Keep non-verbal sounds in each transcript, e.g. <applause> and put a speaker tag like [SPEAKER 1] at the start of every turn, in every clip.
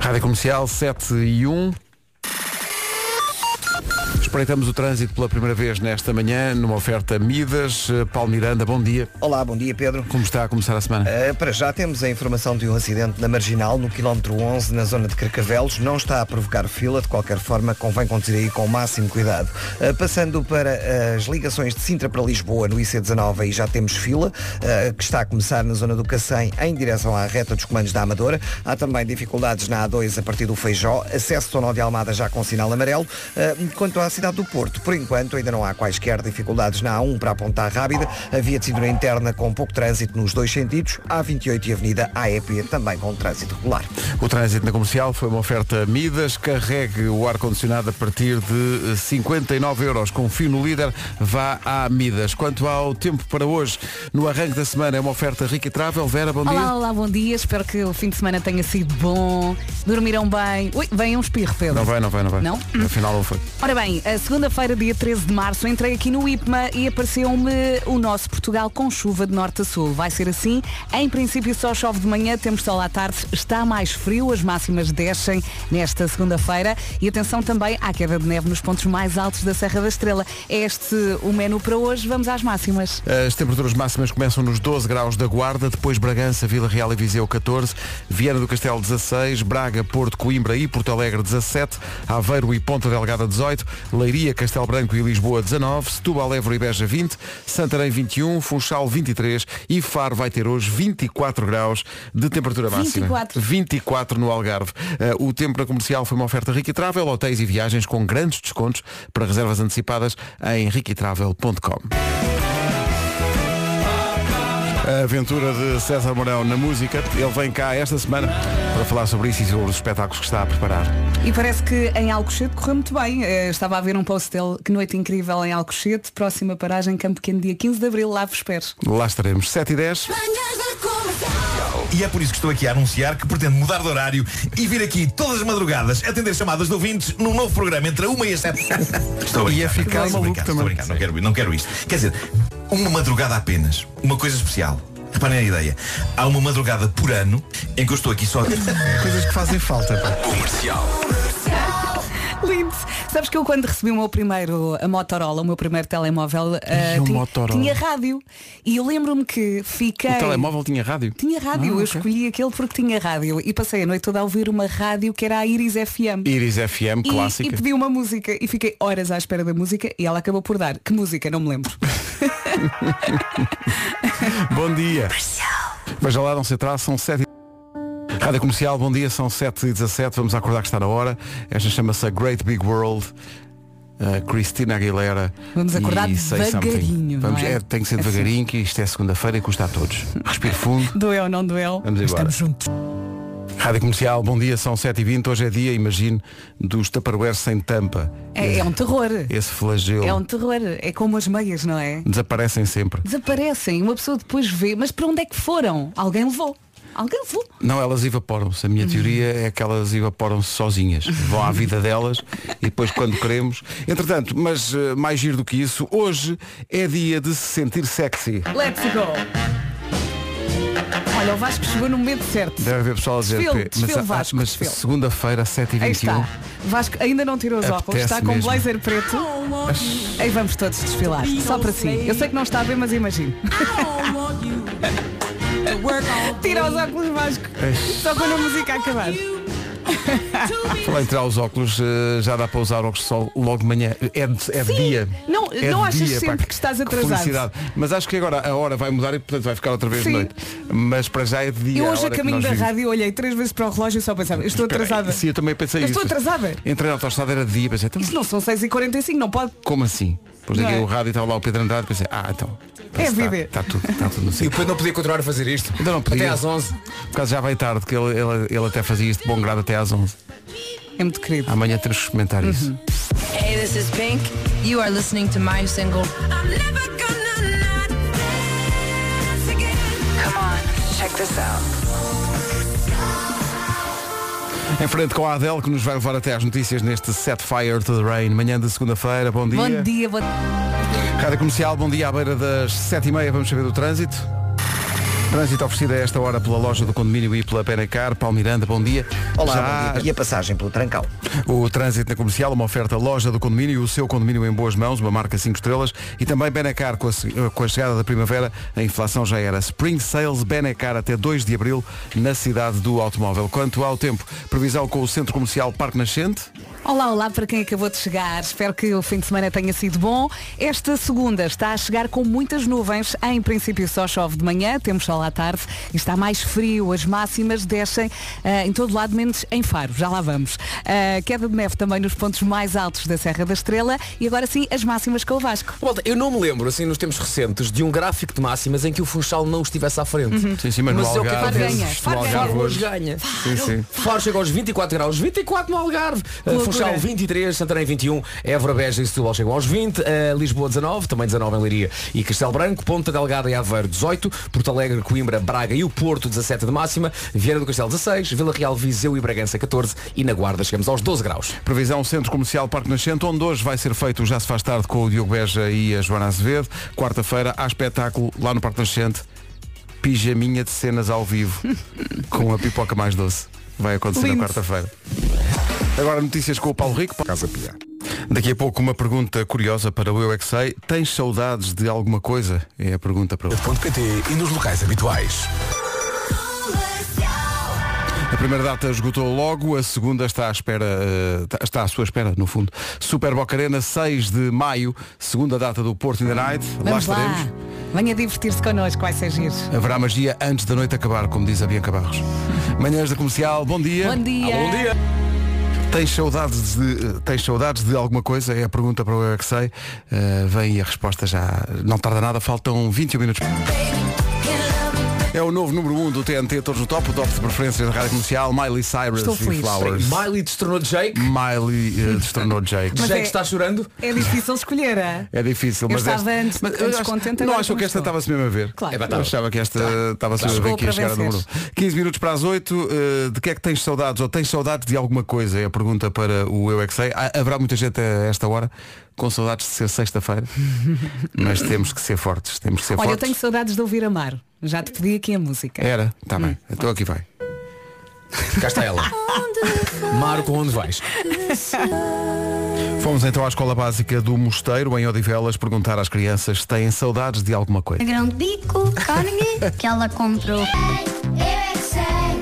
[SPEAKER 1] Rádio Comercial 7 e 1. Espreitamos o trânsito pela primeira vez nesta manhã, numa oferta Midas. Eh, Paulo Miranda, bom dia.
[SPEAKER 2] Olá, bom dia Pedro.
[SPEAKER 1] Como está a começar a semana?
[SPEAKER 2] Uh, para já temos a informação de um acidente na Marginal, no quilómetro 11, na zona de Carcavelos. Não está a provocar fila, de qualquer forma convém conduzir aí com o máximo cuidado. Uh, passando para as ligações de Sintra para Lisboa, no IC19, aí já temos fila, uh, que está a começar na zona do Cacém, em direção à reta dos comandos da Amadora. Há também dificuldades na A2 a partir do Feijó. Acesso ao Nó de Almada já com sinal amarelo. quanto à cidade do Porto, por enquanto ainda não há quaisquer dificuldades na A1 para apontar rápida. A via de cintura interna com pouco trânsito nos dois sentidos. A28 e Avenida AEP também com trânsito regular.
[SPEAKER 1] O trânsito na comercial foi uma oferta Midas. Carregue o ar-condicionado a partir de 59 euros. Confio no líder, vá à Midas. Quanto ao tempo para hoje, no arranque da semana é uma oferta rica e travel. Vera, bom
[SPEAKER 3] olá,
[SPEAKER 1] dia.
[SPEAKER 3] Olá, olá, bom dia. Espero que o fim de semana tenha sido bom. Dormiram bem. Ui, vem um espirro, Pedro.
[SPEAKER 1] Não vai, não vai, não vai.
[SPEAKER 3] Não?
[SPEAKER 1] Afinal não foi.
[SPEAKER 3] Ora bem, a segunda-feira, dia 13 de março, entrei aqui no IPMA e apareceu-me o nosso Portugal com chuva de norte a sul. Vai ser assim. Em princípio só chove de manhã, temos sol à tarde, está mais frio, as máximas descem nesta segunda-feira e atenção também à queda de neve nos pontos mais altos da Serra da Estrela. É este o menu para hoje, vamos às máximas.
[SPEAKER 1] As temperaturas máximas começam nos 12 graus da Guarda, depois Bragança, Vila Real e Viseu 14, Viana do Castelo 16, Braga, Porto, Coimbra e Porto Alegre 17, Aveiro e Ponta Delgada 18, Leiria, Castelo Branco e Lisboa 19, Setúbal, Évora e Beja 20, Santarém 21, Funchal 23 e Faro vai ter hoje 24 graus de temperatura máxima.
[SPEAKER 3] 24.
[SPEAKER 1] 24 no Algarve. Uh, o tempo na comercial foi uma oferta Rica Travel, hotéis e viagens com grandes descontos para reservas antecipadas em riquitravel.com. A aventura de César Mourão na música. Ele vem cá esta semana para falar sobre isso e sobre os espetáculos que está a preparar.
[SPEAKER 3] E parece que em Alcochete correu muito bem. Eu estava a ver um post dele, que noite incrível em Alcochete, próxima paragem, Campo Pequeno, dia 15 de Abril, lá vos espero.
[SPEAKER 1] Lá estaremos, 7 e 10.
[SPEAKER 4] E é por isso que estou aqui a anunciar que pretendo mudar de horário e vir aqui todas as madrugadas atender chamadas de ouvintes num novo programa entre a 1 e as 7. Estou a brincar.
[SPEAKER 1] Ia ficar
[SPEAKER 4] estou a
[SPEAKER 1] maluco
[SPEAKER 4] brincar, estou a
[SPEAKER 1] também.
[SPEAKER 4] brincar, Não quero, não quero isto. Quer dizer, uma madrugada apenas. Uma coisa especial. Reparem a ideia. Há uma madrugada por ano em que eu estou aqui só. <laughs>
[SPEAKER 1] Coisas que fazem falta. pá.
[SPEAKER 3] Sabes que eu quando recebi o meu primeiro a Motorola, o meu primeiro telemóvel, ah,
[SPEAKER 1] o
[SPEAKER 3] tinha, tinha rádio. E eu lembro-me que fiquei.
[SPEAKER 1] O telemóvel tinha rádio?
[SPEAKER 3] Tinha rádio,
[SPEAKER 1] Ah,
[SPEAKER 3] eu
[SPEAKER 1] ok.
[SPEAKER 3] escolhi aquele porque tinha rádio e passei a noite toda a ouvir uma rádio que era a Iris FM.
[SPEAKER 1] Iris FM,
[SPEAKER 3] E, e
[SPEAKER 1] clássica.
[SPEAKER 3] pedi uma música e fiquei horas à espera da música e ela acabou por dar. Que música? Não me lembro. <laughs>
[SPEAKER 1] Bom dia. Veja lá, não se atrasa, são 7 Rádio Comercial, bom dia, são 7 e 17 vamos acordar que está na hora. Esta chama-se A Great Big World. Uh, Cristina Aguilera
[SPEAKER 3] Vamos acordar devagarinho,
[SPEAKER 1] Vamos,
[SPEAKER 3] é?
[SPEAKER 1] é, tem que ser
[SPEAKER 3] Assim.
[SPEAKER 1] devagarinho que isto é segunda-feira e custa a todos. Respire fundo. <laughs>
[SPEAKER 3] Doeu, não doeu?
[SPEAKER 1] Vamos embora.
[SPEAKER 3] Estamos juntos.
[SPEAKER 1] Rádio Comercial, bom dia, são 7h20. Hoje é dia, imagine, dos Tupperware sem tampa.
[SPEAKER 3] É, é um terror.
[SPEAKER 1] Esse flagelo.
[SPEAKER 3] É um terror. É como as meias, não é?
[SPEAKER 1] Desaparecem sempre.
[SPEAKER 3] Desaparecem. Uma pessoa depois vê, mas para onde é que foram? Alguém levou. Alguém levou.
[SPEAKER 1] Não, elas evaporam-se. A minha teoria é que elas evaporam-se sozinhas. Vão à vida delas e depois quando queremos. Entretanto, mas eh, mais giro do que isso, hoje é dia de se sentir sexy.
[SPEAKER 3] Let's go. Olha, o Vasco chegou no momento certo.
[SPEAKER 1] Deve haver pessoal a dizer
[SPEAKER 3] Desfile,
[SPEAKER 1] "Pê,
[SPEAKER 3] desfile,
[SPEAKER 1] mas,
[SPEAKER 3] Vasco,
[SPEAKER 1] mas
[SPEAKER 3] desfile."
[SPEAKER 1] segunda-feira, 7h21.
[SPEAKER 3] Aí está. Vasco ainda não tirou os óculos,
[SPEAKER 1] Apetece
[SPEAKER 3] está com um
[SPEAKER 1] mesmo.
[SPEAKER 3] blazer preto. Aí vamos todos desfilar. Só para si. Eu sei que não está a ver, mas imagino. <laughs> <laughs> Tira os óculos, Vasco. Só quando a música acabar. <laughs>
[SPEAKER 1] Falar em tirar os óculos, eh, já dá para usar óculos de sol logo de manhã. É de, é de dia.
[SPEAKER 3] Não-
[SPEAKER 1] É
[SPEAKER 3] não achas
[SPEAKER 1] dia,
[SPEAKER 3] sempre
[SPEAKER 1] pá,
[SPEAKER 3] que estás atrasado?
[SPEAKER 1] Mas acho que agora a hora vai mudar e portanto vai ficar outra vez
[SPEAKER 3] Sim.
[SPEAKER 1] de noite. Mas para já é de dia.
[SPEAKER 3] Eu
[SPEAKER 1] a
[SPEAKER 3] hoje a
[SPEAKER 1] que
[SPEAKER 3] caminho da
[SPEAKER 1] vimos.
[SPEAKER 3] rádio olhei três vezes para o relógio e só pensava, estou atrasada.
[SPEAKER 1] Sim, eu também pensei
[SPEAKER 3] Eu
[SPEAKER 1] isso.
[SPEAKER 3] estou atrasada.
[SPEAKER 1] Entrei na autostrada, era de dia, pensei, então,
[SPEAKER 3] Isso não são 6h45, não pode.
[SPEAKER 1] como assim?
[SPEAKER 3] Não
[SPEAKER 1] liguei
[SPEAKER 3] é?
[SPEAKER 1] o rádio e estava lá o Pedro Andrade pensei, ah, então.
[SPEAKER 3] É
[SPEAKER 1] está,
[SPEAKER 3] vida.
[SPEAKER 1] Está tudo, está tudo no
[SPEAKER 5] E
[SPEAKER 1] sítio.
[SPEAKER 5] depois não podia continuar a fazer isto.
[SPEAKER 1] Ainda não podia.
[SPEAKER 5] Até às 11.
[SPEAKER 1] Por causa já vai tarde, que ele, ele, ele até fazia isto de bom grado até às 11.
[SPEAKER 3] É muito querido.
[SPEAKER 1] Amanhã temos que experimentar
[SPEAKER 3] Uhum.
[SPEAKER 1] isso.
[SPEAKER 6] Hey, this is Pink. You are listening to my single. I'm never gonna not dance again. Come on, check this out.
[SPEAKER 1] Em frente com a Adele, que nos vai levar até às notícias neste Set Fire to the Rain. Manhã de segunda-feira, bom dia.
[SPEAKER 3] Bom dia, bom
[SPEAKER 1] Rádio Comercial, bom dia à beira das 7h30, vamos saber do trânsito. Trânsito oferecido a esta hora pela loja do condomínio e pela Penacar. Paulo Miranda, bom dia.
[SPEAKER 2] Olá,
[SPEAKER 1] Já
[SPEAKER 2] bom dia. e a passagem pelo Trancal.
[SPEAKER 1] o trânsito na comercial, uma oferta loja do condomínio, o seu condomínio em boas mãos, uma marca 5 estrelas e também Benacar com a, com a chegada da primavera, a inflação já era. Spring Sales Benacar até 2 de abril na cidade do automóvel. Quanto ao tempo, previsão com o centro comercial Parque Nascente.
[SPEAKER 3] Olá, olá para quem acabou de chegar. Espero que o fim de semana tenha sido bom. Esta segunda está a chegar com muitas nuvens. Em princípio só chove de manhã, temos sol à tarde e está mais frio. As máximas descem ah, em todo lado, menos em Faro. Já lá vamos. Ah, queda de neve também nos pontos mais altos da Serra da Estrela e agora sim as máximas com o Vasco.
[SPEAKER 5] Volta, eu não me lembro, assim, nos tempos recentes, de um gráfico de máximas em que o Funchal não estivesse à frente.
[SPEAKER 1] Sim, sim, mas no
[SPEAKER 5] é o que
[SPEAKER 1] Algarve,
[SPEAKER 5] acontece.
[SPEAKER 3] ganha.
[SPEAKER 1] no
[SPEAKER 3] Faro
[SPEAKER 1] Algarve
[SPEAKER 5] Faro. Faro chega aos 24 graus, 24 no Algarve, uh. Funchal 23, Santarém 21, Évora, Beja e Setúbal chegam aos 20, uh, Lisboa 19, também 19 em Leiria e Castelo Branco, Ponta Delgada e Aveiro 18, Porto Alegre, Coimbra, Braga e o Porto 17 de máxima, Vieira do Castelo 16, Vila Real, Viseu e Bragança 14 e na Guarda chegamos aos 12 graus.
[SPEAKER 1] Previsão Centro Comercial Parque Nascente, onde hoje vai ser feito o Já se faz tarde com o Diogo Beja e a Joana Azevedo. Quarta-feira há espetáculo lá no Parque Nascente. Pijaminha de cenas ao vivo <laughs> com a pipoca mais doce. Vai acontecer
[SPEAKER 3] Lindo.
[SPEAKER 1] na quarta-feira. Agora notícias com o Paulo Rico. Casa Pia. Daqui a pouco uma pergunta curiosa para o Eu é que Sei. Tens saudades de alguma coisa? É a pergunta para o
[SPEAKER 7] .pt e nos locais habituais.
[SPEAKER 1] A primeira data esgotou logo, a segunda está à espera, eh, está à sua espera, no fundo. Super Boca Arena, 6 de maio, segunda data do Porto in the Night. lá
[SPEAKER 3] Vamos lá.
[SPEAKER 1] estaremos.
[SPEAKER 3] Venha divertir-se connosco, vai ser giro.
[SPEAKER 1] Haverá magia antes da noite acabar, como diz a Bianca Barros. <laughs> Manhãs da Comercial, bom dia.
[SPEAKER 3] Bom dia.
[SPEAKER 5] Bom dia!
[SPEAKER 1] Tens saudades de, tens saudades de alguma coisa? É a pergunta para o Eu é que sei. Eh, vem e a resposta já não tarda nada, faltam 21 minutos. É o novo número 1 um do TNT, todos no top, o top de preferências da rádio comercial, Miley Cyrus
[SPEAKER 3] Estou
[SPEAKER 1] e
[SPEAKER 3] feliz.
[SPEAKER 1] Flowers.
[SPEAKER 5] Miley destronou Jake.
[SPEAKER 1] Miley eh, <laughs> destronou Jake.
[SPEAKER 3] Mas
[SPEAKER 5] Jake
[SPEAKER 3] é-
[SPEAKER 5] está chorando.
[SPEAKER 3] É difícil escolher, é?
[SPEAKER 1] É difícil,
[SPEAKER 3] Eu
[SPEAKER 1] mas
[SPEAKER 3] estava
[SPEAKER 1] esta-
[SPEAKER 3] antes-
[SPEAKER 1] mas
[SPEAKER 3] antes
[SPEAKER 1] eu
[SPEAKER 3] contente,
[SPEAKER 1] Não achou que esta estava-se mesmo a ver?
[SPEAKER 3] Claro.
[SPEAKER 5] É,
[SPEAKER 1] Eu
[SPEAKER 5] tá.
[SPEAKER 1] achava que esta estava-se a ver
[SPEAKER 3] Chegou
[SPEAKER 1] que ia
[SPEAKER 3] para
[SPEAKER 1] chegar a número.
[SPEAKER 3] vencer.
[SPEAKER 1] 15 minutos para as 8, eh, de que é que tens saudades ou tens saudades de alguma coisa? É a pergunta para o Eu é que sei. Há- Haverá muita gente a esta hora com saudades de ser sexta-feira, <laughs> mas temos que ser fortes, temos que ser
[SPEAKER 3] Olha, eu
[SPEAKER 1] fortes.
[SPEAKER 3] tenho saudades de ouvir Amar. Já te pedi aqui a música.
[SPEAKER 1] Era, está bem, então aqui vai.
[SPEAKER 5] Cá está ela. Marco, onde vais?
[SPEAKER 1] Fomos então à escola básica do Mosteiro, em Odivelas, perguntar às crianças se têm saudades de alguma coisa.
[SPEAKER 8] grão de bico, carne que ela comprou.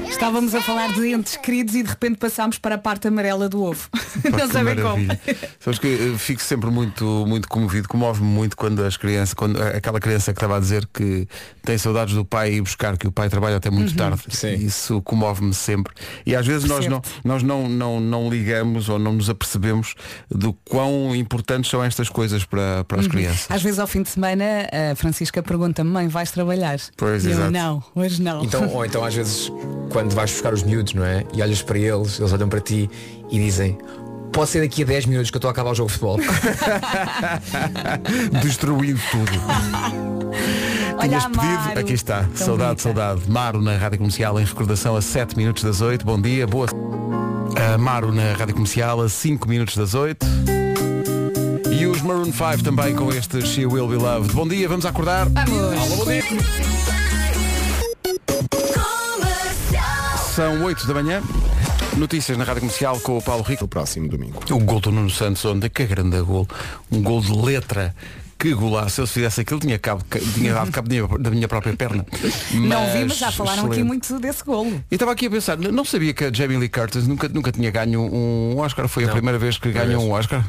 [SPEAKER 3] Estávamos a falar de entes queridos e de repente passámos para a parte amarela do ovo. <laughs>
[SPEAKER 1] Pá,
[SPEAKER 3] Não sabem como.
[SPEAKER 1] Sabes que eu fico sempre muito, muito comovido, comove-me muito quando as crianças, quando aquela criança que estava a dizer que tem saudades do pai ir buscar, que o pai trabalha até muito tarde.
[SPEAKER 5] Sim.
[SPEAKER 1] Isso comove-me sempre. E às vezes nós, não, nós não, não, não ligamos ou não nos apercebemos do quão importantes são estas coisas para, para as crianças.
[SPEAKER 3] Às vezes ao fim de semana a Francisca pergunta-me, mãe, vais trabalhar?
[SPEAKER 1] Pois,
[SPEAKER 3] E eu,
[SPEAKER 1] exato.
[SPEAKER 3] não, hoje não.
[SPEAKER 5] Então, ou então às vezes quando vais buscar os miúdos, não é? E olhas para eles, eles olham para ti e dizem Pode ser daqui a 10 minutos que eu estou a acabar o jogo de futebol. <laughs>
[SPEAKER 1] Destruindo tudo. <laughs>
[SPEAKER 3] Olha
[SPEAKER 1] Tinhas
[SPEAKER 3] a
[SPEAKER 1] pedido,
[SPEAKER 3] Maro.
[SPEAKER 1] aqui está,
[SPEAKER 3] Tão
[SPEAKER 1] saudade,
[SPEAKER 3] bonita.
[SPEAKER 1] saudade. Maro na Rádio Comercial em recordação a 7 minutos das 8. Bom dia, boa. A Maro na Rádio Comercial a 5 minutos das 8. E os Maroon 5 também com este She Will Be Loved. Bom dia, vamos acordar. São 8 da manhã. Notícias na Rádio Comercial com o Paulo Rico.
[SPEAKER 7] No próximo domingo.
[SPEAKER 1] O gol do Nuno Santos ontem, que grande gol. Um gol de letra. Que golaço. Se eu fizesse aquilo, tinha, cabo, tinha dado cabo da minha- própria perna.
[SPEAKER 3] Não vi, mas já falaram aqui
[SPEAKER 1] excelente.
[SPEAKER 3] muito desse golo.
[SPEAKER 1] E estava aqui a pensar, não sabia que a Jamie Lee Curtis nunca, nunca tinha ganho um Oscar. Foi a primeira vez que ganhou um Oscar.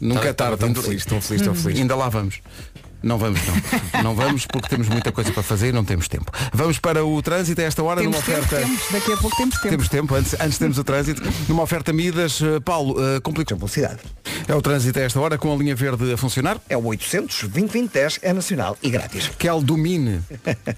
[SPEAKER 1] Nunca é tarde.
[SPEAKER 5] Tão feliz, tão feliz, tão feliz.
[SPEAKER 1] Ainda lá vamos. Não vamos não. Não vamos porque temos muita coisa para fazer e não temos tempo. Vamos para o trânsito a esta hora
[SPEAKER 3] Temos
[SPEAKER 1] numa
[SPEAKER 3] tempo,
[SPEAKER 1] oferta.
[SPEAKER 3] temos. Daqui a pouco temos tempo.
[SPEAKER 1] Temos tempo, antes, antes temos o trânsito. Numa oferta Midas, eh, Paulo, uh, complica.
[SPEAKER 2] Velocidade.
[SPEAKER 1] É o trânsito a esta hora com a linha verde a funcionar.
[SPEAKER 2] É o 800 2010 é nacional e grátis.
[SPEAKER 1] Que ela domine,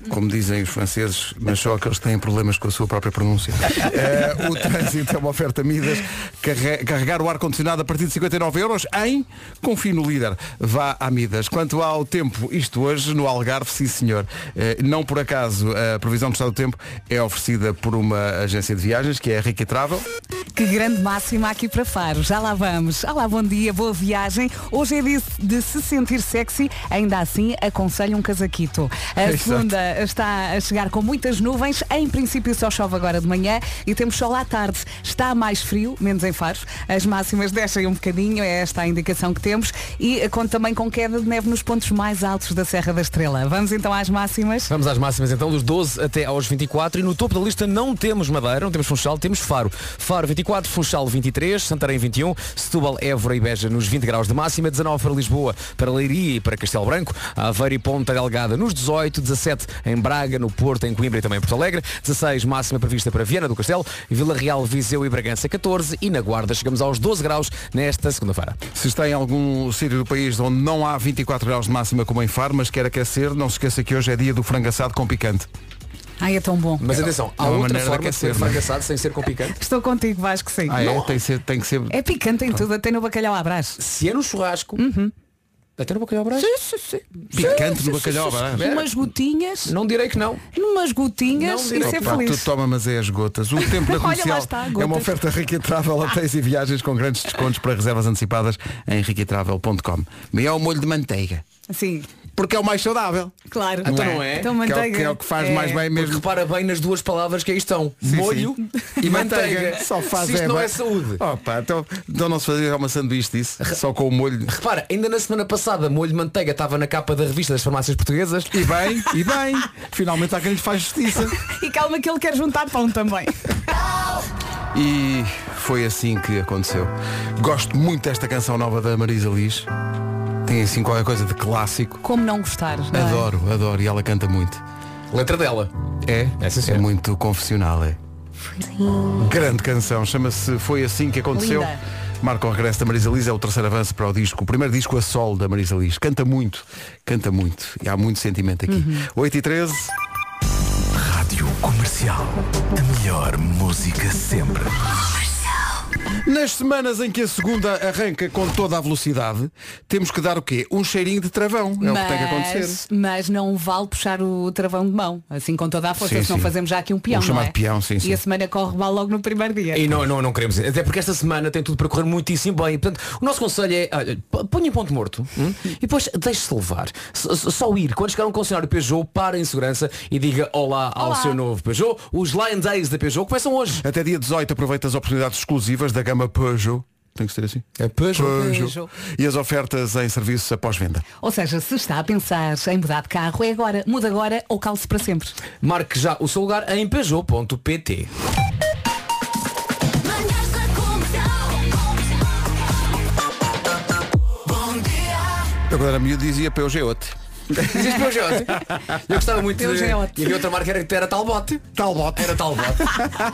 [SPEAKER 1] como dizem os franceses, mas só aqueles que têm problemas com a sua própria pronúncia. <laughs> Eh, o trânsito é uma oferta Midas. Carre- Carregar o ar-condicionado a partir de 59 euros em Confie no Líder. Vá à Midas. Quanto ao tempo, isto hoje no Algarve, sim senhor. Eh, não por acaso a previsão do estado do tempo é oferecida por uma agência de viagens, que é a Rica Travel.
[SPEAKER 3] Que grande máxima aqui para Faro. Já lá vamos. Olá, bom dia, boa viagem. Hoje é dia de se sentir sexy. Ainda assim, aconselho um casaquito. A <laughs>
[SPEAKER 1] Exato.
[SPEAKER 3] segunda está a chegar com muitas nuvens. Em princípio, só chove agora de manhã e temos sol à tarde. Está mais frio, menos em Faro. As máximas descem um bocadinho. É esta a indicação que temos. E conta também com queda de neve nos pontos mais altos da Serra da Estrela. Vamos então às máximas.
[SPEAKER 5] Vamos às máximas então, dos 12 até aos 24 e no topo da lista não temos Madeira, não temos Funchal, temos Faro. Faro 24, Funchal 23, Santarém 21, Setúbal, Évora e Beja nos 20 graus de máxima, 19 para Lisboa, para Leiria e para Castelo Branco, Aveiro e Ponta Delgada nos 18, 17 em Braga, no Porto, em Coimbra e também em Porto Alegre, 16 máxima prevista para Viana do Castelo, Vila Real, Viseu e Bragança 14 e na Guarda chegamos aos 12 graus nesta segunda-feira.
[SPEAKER 1] Se está em algum sítio do país onde não há 24 graus de máxima como em Faro, mas quer aquecer, não se esqueça que hoje é dia do frango assado com picante.
[SPEAKER 3] Ai, é tão bom.
[SPEAKER 5] Mas atenção, há
[SPEAKER 1] É uma
[SPEAKER 5] outra
[SPEAKER 1] maneira de
[SPEAKER 5] forma de ser
[SPEAKER 1] é?
[SPEAKER 5] frangaçado sem ser com picante. <laughs>
[SPEAKER 3] Estou contigo, Vasco, sim.
[SPEAKER 1] Ah, é? Tem que ser, tem que ser.
[SPEAKER 3] É picante em tudo, até no bacalhau à brás.
[SPEAKER 5] Se é no churrasco, até no bacalhau brás.
[SPEAKER 1] Picante no bacalhau, brás.
[SPEAKER 3] Umas gotinhas,
[SPEAKER 5] Não direi que não.
[SPEAKER 3] umas gotinhas
[SPEAKER 5] Não,
[SPEAKER 3] e ser
[SPEAKER 1] tu
[SPEAKER 3] feliz.
[SPEAKER 1] toma, mas é as gotas. O tempo da <laughs> comercial
[SPEAKER 3] está,
[SPEAKER 1] é uma oferta Rica Travel <laughs> hotéis e viagens com grandes descontos para reservas antecipadas em riquitravel.com. E é o molho de manteiga.
[SPEAKER 3] Sim,
[SPEAKER 1] Porque é o mais saudável.
[SPEAKER 3] claro.
[SPEAKER 5] Então não é?
[SPEAKER 3] Então
[SPEAKER 1] Que é, o,
[SPEAKER 3] manteiga.
[SPEAKER 1] que é o que faz
[SPEAKER 3] É.
[SPEAKER 1] mais bem
[SPEAKER 5] Porque
[SPEAKER 1] mesmo.
[SPEAKER 5] repara bem nas duas palavras que aí estão.
[SPEAKER 1] Sim,
[SPEAKER 5] molho e manteiga.
[SPEAKER 1] Só faz
[SPEAKER 5] Se isto
[SPEAKER 1] é
[SPEAKER 5] não
[SPEAKER 1] bem.
[SPEAKER 5] é saúde.
[SPEAKER 1] Opa, então, então não se fazia uma sanduíche disso, só com o molho.
[SPEAKER 5] Repara, ainda na semana passada molho de manteiga estava na capa da revista das farmácias portuguesas.
[SPEAKER 1] E bem, e bem. Finalmente há quem lhe faz justiça. <laughs>
[SPEAKER 3] E calma que ele quer juntar pão também.
[SPEAKER 1] E foi assim que aconteceu. Gosto muito desta canção nova da Marisa Liz. Tem assim qualquer coisa de clássico.
[SPEAKER 3] Como não gostar? não é?
[SPEAKER 1] Adoro, adoro. E ela canta muito.
[SPEAKER 5] Letra dela.
[SPEAKER 1] É?
[SPEAKER 5] Essa sim.
[SPEAKER 1] é muito confessional, é. Grande canção. Chama-se Foi Assim que Aconteceu.
[SPEAKER 3] Linda.
[SPEAKER 1] Marca o regresso da Marisa Liz, é o terceiro avanço para o disco. O primeiro disco a sol da Marisa Liz. Canta muito, canta muito. E há muito sentimento aqui.
[SPEAKER 3] Uhum.
[SPEAKER 1] 8 e 13
[SPEAKER 7] Rádio Comercial. A melhor música sempre.
[SPEAKER 1] Nas semanas em que a segunda arranca com toda a velocidade, temos que dar o quê? Um cheirinho de travão. É o que tem que acontecer.
[SPEAKER 3] Mas, mas não vale puxar o travão de mão, assim com toda a força,
[SPEAKER 1] Sim,
[SPEAKER 3] senão
[SPEAKER 1] sim.
[SPEAKER 3] fazemos já aqui um peão. Não
[SPEAKER 1] chamado
[SPEAKER 3] é?
[SPEAKER 1] peão, sim, sim.
[SPEAKER 3] E a semana corre mal logo no primeiro dia.
[SPEAKER 5] E não, não, não queremos. Até porque esta semana tem tudo para correr muitíssimo bem. Portanto, o nosso conselho é, olha, ponha em ponto morto hum? e depois deixe-se levar. Só ir. Quando chegar a um concessionário Peugeot, para em segurança e diga olá ao
[SPEAKER 3] Olá.
[SPEAKER 5] seu novo Peugeot. Os Lion Days da Peugeot começam hoje.
[SPEAKER 1] Até dia 18 aproveita as oportunidades exclusivas da gama Peugeot. Tem que ser assim?
[SPEAKER 5] É Peugeot.
[SPEAKER 3] Peugeot.
[SPEAKER 1] E as ofertas em serviços após venda.
[SPEAKER 3] Ou seja, se está a pensar em mudar de carro, é agora. Muda agora ou calce para sempre.
[SPEAKER 5] Marque já o seu lugar em Peugeot.pt.
[SPEAKER 1] Eu quando era miúdo dizia Peugeot.
[SPEAKER 5] Existe Peugeot? <laughs> Eu gostava muito de...
[SPEAKER 3] Peugeot.
[SPEAKER 5] E havia outra marca era, era Talbot.
[SPEAKER 1] Talbot.
[SPEAKER 5] Era Talbot.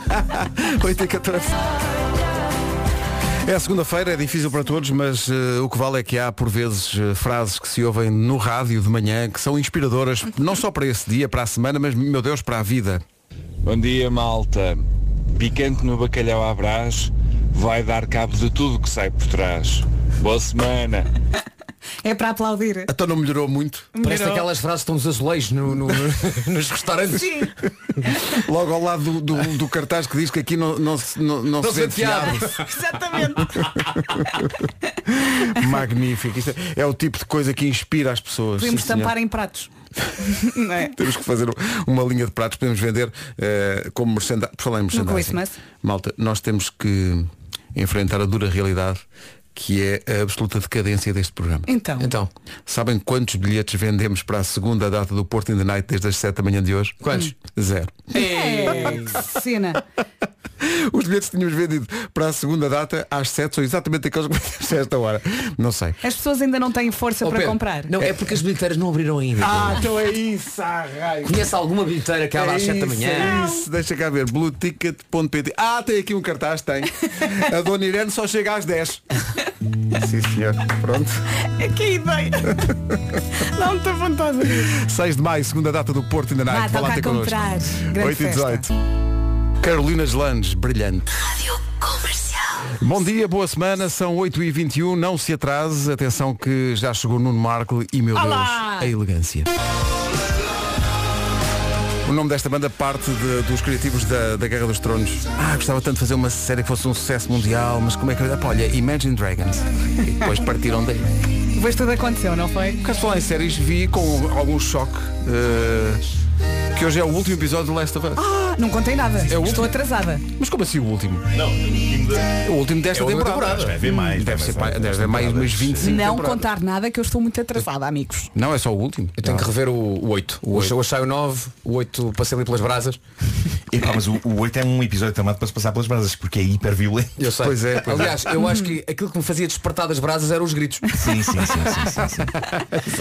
[SPEAKER 5] <laughs>
[SPEAKER 1] 8 e 14. É segunda-feira, é difícil para todos, mas eh, o que vale é que há por vezes eh, frases que se ouvem no rádio de manhã que são inspiradoras, não só para esse dia, para a semana, mas, meu Deus, para a vida.
[SPEAKER 9] Bom dia, malta. Picante no bacalhau à brás vai dar cabo de tudo que sai por trás. Boa semana. <laughs>
[SPEAKER 3] É para aplaudir.
[SPEAKER 1] Então não melhorou muito.
[SPEAKER 5] Parece aquelas frases que estão nos azulejos no, no- <laughs> nos restaurantes.
[SPEAKER 3] Sim. <laughs>
[SPEAKER 1] Logo ao lado do, do- do cartaz que diz que aqui não, não se, não, não
[SPEAKER 5] Não
[SPEAKER 1] se
[SPEAKER 5] se
[SPEAKER 1] vende
[SPEAKER 5] fiado. <laughs>
[SPEAKER 3] Exatamente.
[SPEAKER 1] Magnífico. Isto é, é o tipo de coisa que inspira as pessoas.
[SPEAKER 3] Podemos estampar em pratos. não é?
[SPEAKER 1] Temos que fazer uma linha de pratos, podemos vender eh, como merchandising. Por falar em merchandising. Malta, nós temos que enfrentar a dura realidade que é a absoluta decadência deste programa.
[SPEAKER 3] Então,
[SPEAKER 5] Então,
[SPEAKER 1] Sabem quantos bilhetes vendemos para a segunda data do Porto in the Night desde as 7 da manhã de hoje?
[SPEAKER 5] Quantos?
[SPEAKER 1] Zero.
[SPEAKER 3] é, que cena. <laughs>
[SPEAKER 1] Os bilhetes que tínhamos vendido para a segunda data às 7 são exatamente aqueles que vendemos a esta hora. Não sei.
[SPEAKER 3] As pessoas ainda não têm força
[SPEAKER 5] Ó,
[SPEAKER 3] para
[SPEAKER 5] Pedro,
[SPEAKER 3] comprar.
[SPEAKER 5] Não, é porque as bilheteiras não abriram ainda.
[SPEAKER 1] Ah, então é isso, ah, raio.
[SPEAKER 5] Conhece alguma bilheteira que abre às 7 da manhã?
[SPEAKER 1] é isso. Deixa cá ver. Blueticket.pt Ah, tem aqui um cartaz, tem. A Dona Irene só chega às 10. <laughs> Sim, senhor. Pronto.
[SPEAKER 3] É que ideia. <laughs> Não estou vontade de rir.
[SPEAKER 1] 6 de maio, segunda data do Porto in the Night.
[SPEAKER 3] Vá,
[SPEAKER 1] Vá lá ter connosco.
[SPEAKER 3] comprar. Grande
[SPEAKER 1] 8 e
[SPEAKER 3] festa.
[SPEAKER 1] 18. Carolina Gelandes, brilhante. Bom dia, boa semana, são 8h21, não se atrase, atenção que já chegou Nuno Marco e meu
[SPEAKER 3] Olá!
[SPEAKER 1] Deus, a elegância. O nome desta banda parte de- dos criativos da, da Guerra dos Tronos. Ah, gostava tanto de fazer uma série que fosse um sucesso mundial, mas como é que. Epá, olha, Imagine Dragons. E depois partiram daí.
[SPEAKER 3] Depois tudo aconteceu, não foi?
[SPEAKER 1] Caso falar em séries, vi com algum choque eh, que hoje é o último episódio do Last of Us.
[SPEAKER 3] Ah, não contei nada.
[SPEAKER 1] É
[SPEAKER 3] Estou
[SPEAKER 1] último?
[SPEAKER 3] atrasada.
[SPEAKER 1] Mas como assim o último?
[SPEAKER 4] Não, o último da-
[SPEAKER 1] É o último desta
[SPEAKER 4] É
[SPEAKER 1] temporada.
[SPEAKER 4] temporada. Vai haver mais,
[SPEAKER 1] Deve ser deve haver
[SPEAKER 4] mais
[SPEAKER 1] umas
[SPEAKER 4] temporadas.
[SPEAKER 1] 25
[SPEAKER 3] não
[SPEAKER 1] temporadas.
[SPEAKER 3] contar nada que eu estou muito atrasada, amigos.
[SPEAKER 1] Não, é só o último.
[SPEAKER 5] Eu tenho que rever o, o 8. O 8. Hoje sai o 9, o 8 passei ali pelas brasas. <laughs>
[SPEAKER 4] Epá, mas o, o 8 é um episódio tramado para se passar pelas brasas, porque é hiper violento.
[SPEAKER 5] Eu sei.
[SPEAKER 1] Pois é, pois é.
[SPEAKER 5] Aliás, eu acho que aquilo que me fazia despertar das brasas eram os gritos.
[SPEAKER 4] Sim, sim, sim, sim, sim, sim. <laughs>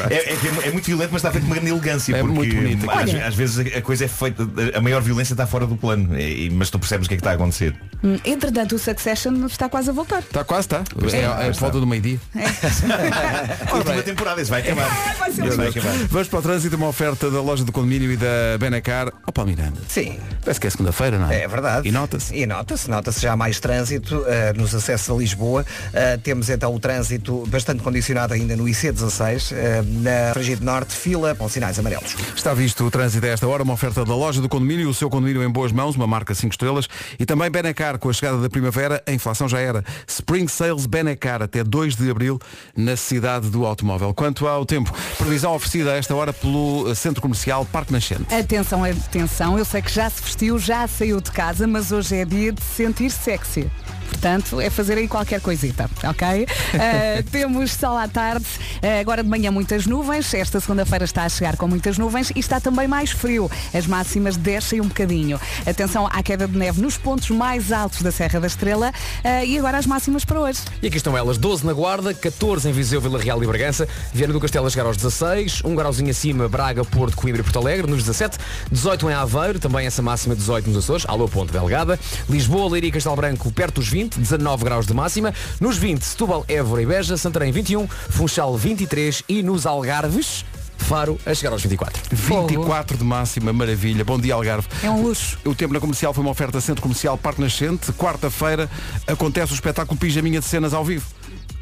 [SPEAKER 4] É, é é, é muito violento, mas está feito com uma grande elegância.
[SPEAKER 1] É
[SPEAKER 4] porque
[SPEAKER 1] muito bonito
[SPEAKER 4] às. Às vezes a- coisa é feita, a maior violência está fora do plano, e- e- mas tu percebes o que é que está a acontecer.
[SPEAKER 3] Hum, Entretanto, o Succession está quase a voltar.
[SPEAKER 1] Está quase, está.
[SPEAKER 4] Pois
[SPEAKER 1] É,
[SPEAKER 4] está,
[SPEAKER 1] é,
[SPEAKER 4] pois
[SPEAKER 1] a volta do meio-dia. <laughs>
[SPEAKER 4] Última temporada, isso vai acabar.
[SPEAKER 3] vai ser
[SPEAKER 4] Isso vai
[SPEAKER 3] lindo.
[SPEAKER 4] acabar.
[SPEAKER 1] Vamos para o trânsito, uma oferta da loja do condomínio e da Benacar. Ó Paulo Miranda.
[SPEAKER 2] Sim.
[SPEAKER 1] Parece que é segunda-feira, não é?
[SPEAKER 2] É verdade.
[SPEAKER 1] E nota-se.
[SPEAKER 2] E nota-se, nota-se já mais trânsito eh, nos acessos a Lisboa. Eh, temos então o trânsito bastante condicionado ainda no IC16, eh, na Frigide Norte, fila com sinais amarelos.
[SPEAKER 1] Está visto o trânsito a esta hora, uma oferta da loja do condomínio, o seu condomínio em boas mãos, uma marca 5 estrelas, e também Benacar, com a chegada da primavera, a inflação já era. Spring Sales Benacar, até 2 de abril, na cidade do automóvel. Quanto ao tempo, previsão oferecida a esta hora pelo eh, Centro Comercial Parque Nascente.
[SPEAKER 3] Atenção, atenção, eu sei que já se vestiu, já saiu de casa, mas hoje é dia de se sentir sexy. Portanto, é fazer aí qualquer coisita, ok? Uh, <laughs> temos sol à tarde, uh, agora de manhã muitas nuvens, esta segunda-feira está a chegar com muitas nuvens e está também mais frio. As máximas descem um bocadinho. Atenção à queda de neve nos pontos mais altos da Serra da Estrela. Uh, e agora as máximas para hoje.
[SPEAKER 5] E aqui estão elas, 12 na Guarda, 14 em Viseu, Vila Real e Bragança, Viana do Castelo a chegar aos 16, um grauzinho acima, Braga, Porto, Coimbra e Porto Alegre, nos 17, 18 em Aveiro, também essa máxima 18 nos Açores, alô Ponte Delgada, Lisboa, Leiria e Castelo Branco perto dos 20, 19 graus de máxima, nos 20, Setúbal, Évora e Beja, Santarém 21, Funchal 23 e nos Algarves, Faro a chegar aos 24.
[SPEAKER 1] 24 de máxima, maravilha. Bom dia, Algarve.
[SPEAKER 3] É um luxo.
[SPEAKER 1] O tempo na comercial foi uma oferta Centro Comercial Parque Nascente. Quarta-feira acontece o espetáculo Pijaminha de Cenas ao vivo.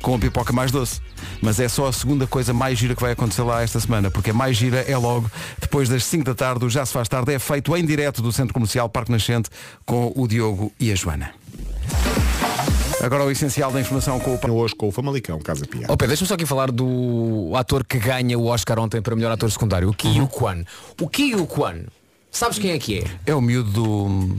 [SPEAKER 1] Com a pipoca mais doce. Mas é só a segunda coisa mais gira que vai acontecer lá esta semana, porque a mais gira é logo depois das 5 da tarde, o Já se faz tarde, é feito em direto do Centro Comercial Parque Nascente com o Diogo e a Joana. Agora o essencial da informação com o
[SPEAKER 10] Hoje com o Famalicão, Casa Pia.
[SPEAKER 5] Pedro, deixa-me só aqui falar do ator que ganha o Oscar ontem para melhor ator secundário, o Kiyu Kwan. O Kiyu Kwan, sabes quem é que é?
[SPEAKER 1] É o miúdo do.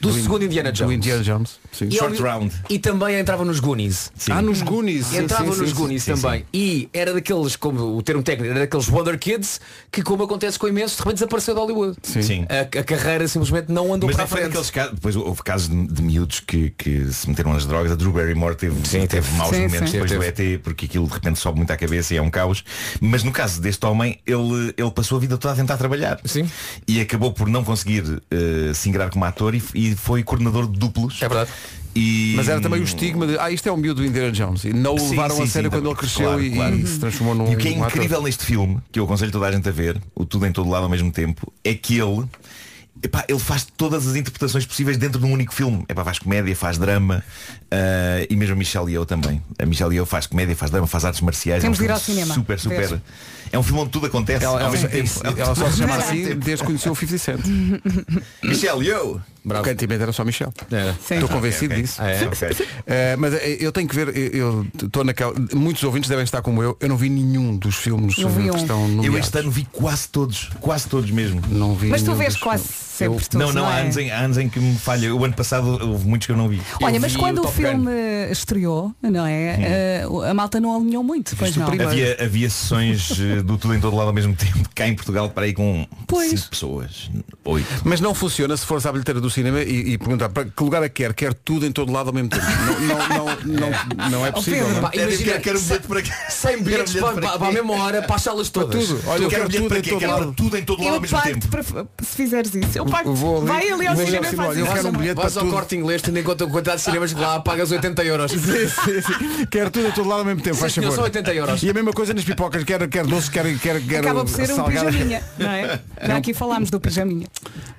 [SPEAKER 5] Do, segundo Indiana
[SPEAKER 1] Do
[SPEAKER 5] Jones.
[SPEAKER 1] Indiana Jones. Sim.
[SPEAKER 5] E,
[SPEAKER 4] Short
[SPEAKER 5] ele-
[SPEAKER 4] round.
[SPEAKER 5] e também entrava nos Goonies.
[SPEAKER 4] Sim.
[SPEAKER 1] Ah, nos Goonies.
[SPEAKER 5] Entrava
[SPEAKER 1] sim,
[SPEAKER 5] nos
[SPEAKER 1] sim,
[SPEAKER 5] Goonies
[SPEAKER 4] sim,
[SPEAKER 5] também. E era daqueles, como o termo técnico, era daqueles Wonder Kids que, como acontece com imensos, de repente desapareceu de Hollywood.
[SPEAKER 1] Sim.
[SPEAKER 4] Sim.
[SPEAKER 5] A, a carreira simplesmente não andou
[SPEAKER 4] Mas
[SPEAKER 5] para a frente.
[SPEAKER 4] daqueles casos, depois houve casos de, de miúdos que, que se meteram nas drogas, a Drew Barrymore teve,
[SPEAKER 5] Sim,
[SPEAKER 4] teve
[SPEAKER 5] teve.
[SPEAKER 4] maus
[SPEAKER 3] Sim,
[SPEAKER 4] momentos
[SPEAKER 3] sim.
[SPEAKER 4] depois
[SPEAKER 5] Teve,
[SPEAKER 4] do ET, porque aquilo de repente sobe muito à cabeça e é um caos. Mas no caso deste homem, ele, ele passou a vida toda a tentar trabalhar.
[SPEAKER 5] Sim.
[SPEAKER 4] E acabou por não conseguir eh, se ingrar como ator e, e foi coordenador de duplos.
[SPEAKER 5] É verdade.
[SPEAKER 4] E...
[SPEAKER 1] Mas era também o estigma de, ah, isto é o miúdo do Indiana Jones. E não o
[SPEAKER 4] Sim,
[SPEAKER 1] levaram
[SPEAKER 4] sim,
[SPEAKER 1] a
[SPEAKER 4] sim,
[SPEAKER 1] sério quando
[SPEAKER 4] também,
[SPEAKER 1] ele cresceu
[SPEAKER 4] claro,
[SPEAKER 1] e,
[SPEAKER 4] claro.
[SPEAKER 1] e se transformou num
[SPEAKER 4] E o que é
[SPEAKER 1] um ator.
[SPEAKER 4] incrível neste filme, que eu aconselho toda a gente a ver, o tudo em todo lado ao mesmo tempo, é que ele, epá, ele faz todas as interpretações possíveis dentro de um único filme. Epá, faz comédia, faz drama, ah, e mesmo a Michelle Yeoh também. A Michelle Yeoh faz comédia, faz drama, faz artes marciais.
[SPEAKER 3] Temos
[SPEAKER 4] é um
[SPEAKER 3] de ir ao cinema.
[SPEAKER 4] Super, super.
[SPEAKER 3] Ver.
[SPEAKER 4] É um filme onde tudo acontece
[SPEAKER 1] Ela,
[SPEAKER 4] ao mesmo
[SPEAKER 1] é
[SPEAKER 4] tempo.
[SPEAKER 1] ela só se <laughs> chama assim desde que conheceu o 50 Cent.
[SPEAKER 4] Michelle Yeoh.
[SPEAKER 1] O cantimento era só Michel.
[SPEAKER 5] Era.
[SPEAKER 1] Estou convencido
[SPEAKER 4] ok.
[SPEAKER 1] disso.
[SPEAKER 5] Ah, é?
[SPEAKER 1] Eh, mas eh, eu tenho que ver, eu estou naquela. Muitos ouvintes devem estar como eu. Eu não vi nenhum dos filmes
[SPEAKER 3] Eu vi
[SPEAKER 1] eh, que
[SPEAKER 3] um.
[SPEAKER 1] estão
[SPEAKER 4] Eu
[SPEAKER 1] nomeados.
[SPEAKER 4] este ano vi quase todos, quase todos mesmo.
[SPEAKER 1] Não vi
[SPEAKER 3] Mas tu vês quase
[SPEAKER 1] filmes.
[SPEAKER 3] sempre todos,
[SPEAKER 4] Não, não, há
[SPEAKER 3] é?
[SPEAKER 4] anos, em, há anos em que me falha. O ano passado houve muitos que eu não vi.
[SPEAKER 3] Olha,
[SPEAKER 5] Eu
[SPEAKER 3] mas
[SPEAKER 5] vi
[SPEAKER 3] quando
[SPEAKER 5] o
[SPEAKER 3] o,
[SPEAKER 5] Top Gun.
[SPEAKER 3] filme estreou, não é? Uh, a malta não alinhou muito, pois não.
[SPEAKER 4] Havia, havia sessões eh, do tudo em todo lado ao mesmo tempo, <laughs> cá em Portugal, para aí com
[SPEAKER 3] Pois.
[SPEAKER 4] cinco pessoas, oito.
[SPEAKER 1] Mas não funciona se fores à bilheteira do cinema e, e perguntar para que lugar é que quer, quer tudo em todo lado ao mesmo tempo. Não, <laughs> não, não, não, não é possível.
[SPEAKER 3] Pedro,
[SPEAKER 1] não.
[SPEAKER 5] Pá, imagina,
[SPEAKER 4] quero, quero um bilhete para cá.
[SPEAKER 5] 100 bilhetes
[SPEAKER 4] Quero
[SPEAKER 5] para,
[SPEAKER 4] bilhete
[SPEAKER 5] para, para a mesma hora, para as salas todas.
[SPEAKER 1] tudo. Olha, eu
[SPEAKER 4] quero
[SPEAKER 1] quero
[SPEAKER 4] um bilhete
[SPEAKER 1] tudo
[SPEAKER 4] para
[SPEAKER 1] em
[SPEAKER 4] quê?
[SPEAKER 1] todo
[SPEAKER 4] Quero
[SPEAKER 1] lado.
[SPEAKER 4] para tudo em todo lado ao
[SPEAKER 3] Eu
[SPEAKER 4] mesmo tempo.
[SPEAKER 3] para, se fizeres isso. Eu.
[SPEAKER 1] Eu vou-
[SPEAKER 3] Vai ali ao cinema
[SPEAKER 1] ao
[SPEAKER 3] e
[SPEAKER 1] cinema,
[SPEAKER 3] faz
[SPEAKER 1] eu quero um bilhete
[SPEAKER 5] Vais
[SPEAKER 1] para
[SPEAKER 5] ao corte inglês, tendo em conta a quantidade de cinemas que lá pagas 80 euros. <laughs>
[SPEAKER 1] Sim, sim, sim. Quer tudo em todo lado ao mesmo tempo, faz favor.
[SPEAKER 5] só 80 euros.
[SPEAKER 1] E a mesma coisa nas pipocas, quer, quer doce, quer, quer, quer
[SPEAKER 3] Acaba por ser um pijaminha, não é? <laughs> Já aqui falámos do pijaminha.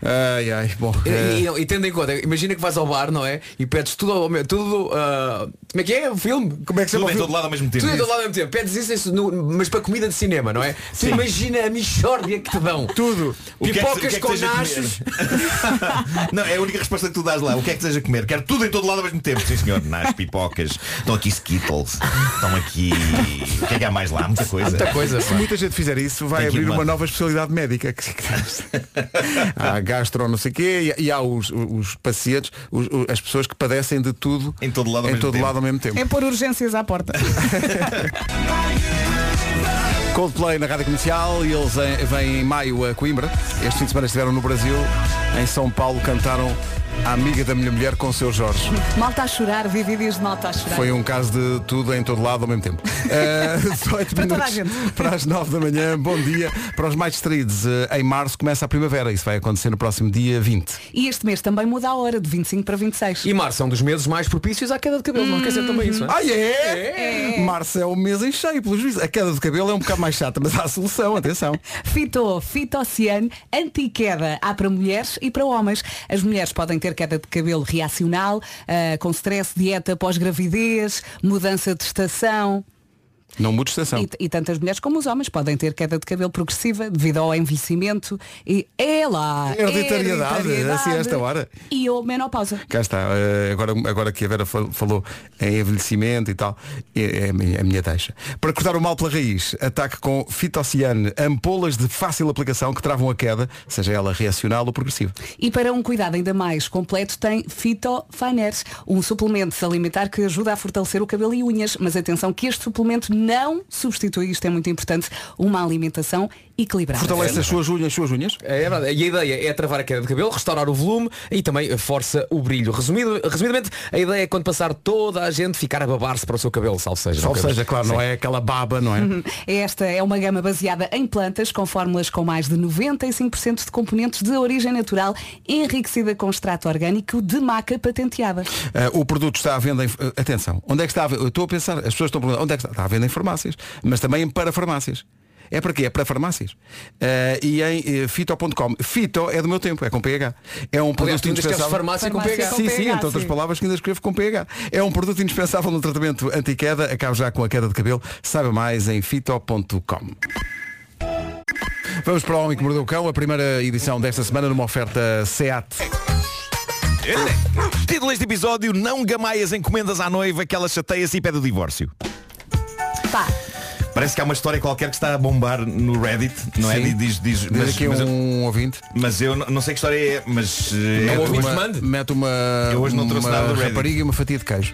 [SPEAKER 1] Ai, ai, bom.
[SPEAKER 5] E- e tendo em conta, imagina que vais ao bar, não é? E pedes tudo, ao me- tudo, ah, Como é que é o filme?
[SPEAKER 1] Como é que se
[SPEAKER 4] Tudo
[SPEAKER 1] chama?
[SPEAKER 4] em
[SPEAKER 1] o
[SPEAKER 4] todo lado ao mesmo tempo.
[SPEAKER 5] Tudo em todo lado ao mesmo tempo. Pedes isso, isso no- mas para comida de cinema, não é? Tu imagina a mixórdia que te dão.
[SPEAKER 1] Tudo.
[SPEAKER 4] O é que- o que
[SPEAKER 5] Pipocas
[SPEAKER 4] é que
[SPEAKER 5] com nachos. <laughs>
[SPEAKER 4] Não, é a única resposta que tu dás lá. O que é que seja comer? Quero tudo em todo lado ao mesmo tempo. Sim senhor, nas pipocas. Estão aqui Skittles. Estão aqui. O que é que há mais lá? Muita coisa.
[SPEAKER 5] Muita coisa.
[SPEAKER 1] Se muita gente fizer isso, vai abrir uma
[SPEAKER 4] uma-
[SPEAKER 1] nova especialidade médica. há <laughs> gastro não sei o quê e, e há os, os pacientes, os- as pessoas que padecem de tudo
[SPEAKER 4] Em todo lado ao
[SPEAKER 1] em
[SPEAKER 4] mesmo
[SPEAKER 1] todo
[SPEAKER 4] tempo.
[SPEAKER 1] lado ao mesmo tempo.
[SPEAKER 3] É pôr urgências à porta. <laughs>
[SPEAKER 1] Coldplay na Rádio Comercial e eles vêm em maio a Coimbra. Este fim de semana estiveram no Brasil. Em São Paulo cantaram a amiga da minha mulher com o seu Jorge. <laughs>
[SPEAKER 3] Malta a chorar, vi vídeos de malta a chorar.
[SPEAKER 1] Foi um caso de tudo em todo lado ao mesmo tempo. <laughs> Eh, 18
[SPEAKER 3] Para toda a
[SPEAKER 1] minutos
[SPEAKER 3] gente.
[SPEAKER 1] para as 9 da manhã. Bom dia. Para os mais distraídos, eh, em março começa a primavera. Isso vai acontecer no próximo dia 20.
[SPEAKER 3] E este mês também muda a hora, de 25 para 26.
[SPEAKER 5] E março é um dos meses mais propícios à queda de cabelo. Não esquecer também isso. não é?
[SPEAKER 1] Ah, é? Março é o mês em cheio, pelos juízes. A queda de cabelo é um bocado mais chata, mas há a solução, atenção.
[SPEAKER 3] Fito, fitociane, anti-queda. Há para mulheres e para homens. As mulheres podem ter queda de cabelo reacional, ah, com stress, dieta pós-gravidez, mudança de estação.
[SPEAKER 1] Não mude estação.
[SPEAKER 3] E, e tantas mulheres como os homens podem ter queda de cabelo progressiva devido ao envelhecimento. E é lá.
[SPEAKER 1] Hereditariedade, assim a esta hora.
[SPEAKER 3] E ou menopausa.
[SPEAKER 1] Cá está, eh, agora, agora que a Vera fal- falou em envelhecimento e tal, é, é a, minha, a minha deixa. Para cortar o mal pela raiz, ataque com fitociane, ampolas de fácil aplicação que travam a queda, seja ela reacional ou progressiva.
[SPEAKER 3] E para um cuidado ainda mais completo tem Fitofiners, um suplemento alimentar que ajuda a fortalecer o cabelo e unhas. Mas atenção que este suplemento não substitui, isto é muito importante, uma alimentação equilibrada.
[SPEAKER 1] Fortalece as suas unhas, as suas unhas.
[SPEAKER 5] É verdade. E a ideia é travar a queda de cabelo, restaurar o volume e também força o brilho. Resumido, resumidamente, a ideia é quando passar toda a gente ficar a babar-se para o seu cabelo, salvo seja.
[SPEAKER 1] Ou
[SPEAKER 5] não
[SPEAKER 1] seja, claro, não
[SPEAKER 5] Sim.
[SPEAKER 1] é aquela baba, não é?
[SPEAKER 3] Esta é uma gama baseada em plantas com fórmulas com mais de 95% de componentes de origem natural, enriquecida com extrato orgânico de maca patenteada.
[SPEAKER 1] Eh, o produto está à venda em. eh, atenção, onde é que está venda? Eu estou a pensar, as pessoas estão a perguntar, onde é que está? Está à venda em farmácias, mas também para farmácias. É para quê? É para farmácias. Eh, e em eh, fito.com. Fito é do meu tempo, é com PH. É um produto indispensável.
[SPEAKER 5] farmácia com PH.
[SPEAKER 1] Sim, sim, entre outras palavras que ainda escrevo com PH. É um produto indispensável no tratamento anti-queda. Acaba já com a queda de cabelo. Saiba mais em fito.com. Vamos para o Homem que Mordeu o Cão, a primeira edição desta semana numa oferta SEAT.
[SPEAKER 4] Título deste episódio, não gamaias encomendas à noiva que ela chateia-se e pede o divórcio.
[SPEAKER 3] Pá,
[SPEAKER 4] Parece que há uma história qualquer que está a bombar no Reddit, não é?
[SPEAKER 1] Sim.
[SPEAKER 4] Diz, diz,
[SPEAKER 1] Diz
[SPEAKER 4] mas,
[SPEAKER 1] aqui
[SPEAKER 4] mas eu,
[SPEAKER 1] um ouvinte.
[SPEAKER 4] mas eu não não sei que história é, mas eh,
[SPEAKER 5] Não
[SPEAKER 4] é-
[SPEAKER 5] ouvi.
[SPEAKER 1] Uma, mete uma,
[SPEAKER 4] Eu hoje não trouxe nada do Reddit.
[SPEAKER 1] rapariga e uma fatia de queijo.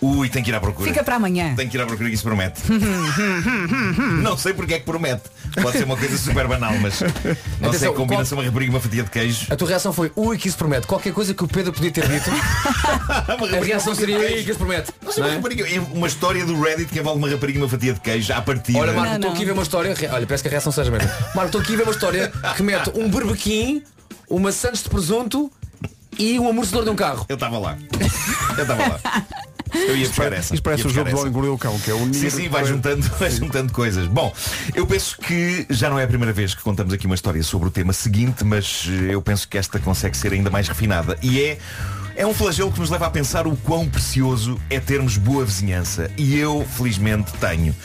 [SPEAKER 4] Ui, tem que ir à procura.
[SPEAKER 3] fica para amanhã.
[SPEAKER 4] Tem que ir à procura que isso promete. <laughs> não sei porque é que promete. Pode ser uma coisa super banal, mas não sei,
[SPEAKER 5] Atenção,
[SPEAKER 4] combina-se
[SPEAKER 5] qual-
[SPEAKER 4] uma rapariga e uma fatia de queijo.
[SPEAKER 5] A tua reação foi, ui, que isso promete. Qualquer coisa que o Pedro podia ter dito, <laughs> a reação seria, ui, que isso promete.
[SPEAKER 4] Não sei,
[SPEAKER 5] Não
[SPEAKER 4] uma,
[SPEAKER 5] é?
[SPEAKER 4] rapariga, uma história do Reddit que envolve uma rapariga e uma fatia de queijo à partida.
[SPEAKER 5] Olha, Marco, estou aqui a ver uma história. Olha, parece que a reação seja a mesma. Marco, estou aqui a ver uma história que mete um berbequim, uma sandes de presunto e um amortecedor de um carro.
[SPEAKER 4] Eu estava lá. Eu estava lá. Eu ia buscar essa.
[SPEAKER 1] Isto parece o jogo do. Homem que Mordeu o Cão, que é o
[SPEAKER 4] Sim, sim, vai juntando, vai juntando coisas. Bom, eu penso que já não é a primeira vez que contamos aqui uma história sobre o tema seguinte, mas eu penso que esta consegue ser ainda mais refinada. E é. É um flagelo que nos leva a pensar o quão precioso é termos boa vizinhança. E eu, felizmente, tenho.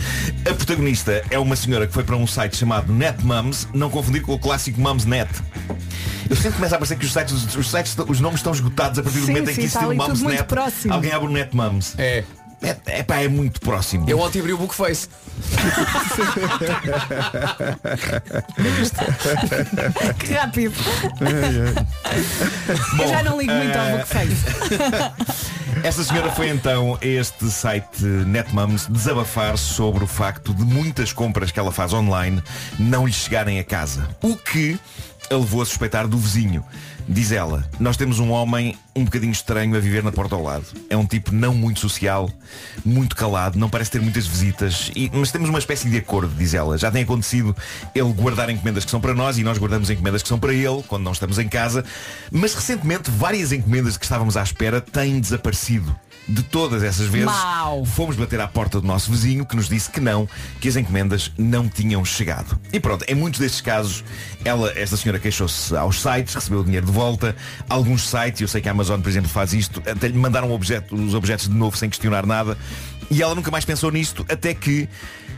[SPEAKER 4] A protagonista é uma senhora que foi para um site chamado NetMums, não confundir com o clássico Mumsnet. Eu sempre começo a parecer que os sites, os, sites, os nomes estão esgotados a partir do
[SPEAKER 3] Sim,
[SPEAKER 4] momento em
[SPEAKER 3] sim,
[SPEAKER 4] que
[SPEAKER 3] está
[SPEAKER 4] existe o
[SPEAKER 3] muito
[SPEAKER 4] Mumsnet. Alguém abre o NetMums.
[SPEAKER 5] É.
[SPEAKER 4] É, é, pá, é muito próximo.
[SPEAKER 5] Eu ontem abri o Bookface.
[SPEAKER 3] Que rápido.
[SPEAKER 4] Bom,
[SPEAKER 3] Eu já não ligo muito ao
[SPEAKER 4] eh,
[SPEAKER 3] Bookface.
[SPEAKER 4] Essa senhora foi então a este site NetMums desabafar sobre o facto de muitas compras que ela faz online não lhe chegarem a casa. O que a levou a suspeitar do vizinho. Diz ela, nós temos um homem um bocadinho estranho a viver na porta ao lado. É um tipo não muito social, muito calado, não parece ter muitas visitas, e- mas temos uma espécie de acordo, diz ela. Já tem acontecido ele guardar encomendas que são para nós e nós guardamos encomendas que são para ele, quando não estamos em casa. Mas recentemente várias encomendas que estávamos à espera têm desaparecido. De todas essas vezes,
[SPEAKER 3] Mau.
[SPEAKER 4] fomos bater à porta do nosso vizinho que nos disse que não, que as encomendas não tinham chegado. E pronto, em muitos destes casos, ela, esta senhora queixou-se aos sites, recebeu o dinheiro de volta. Alguns sites, eu sei que a Amazon, por exemplo, faz isto, até lhe mandaram o objeto- os objetos de novo sem questionar nada. E ela nunca mais pensou nisto, até que,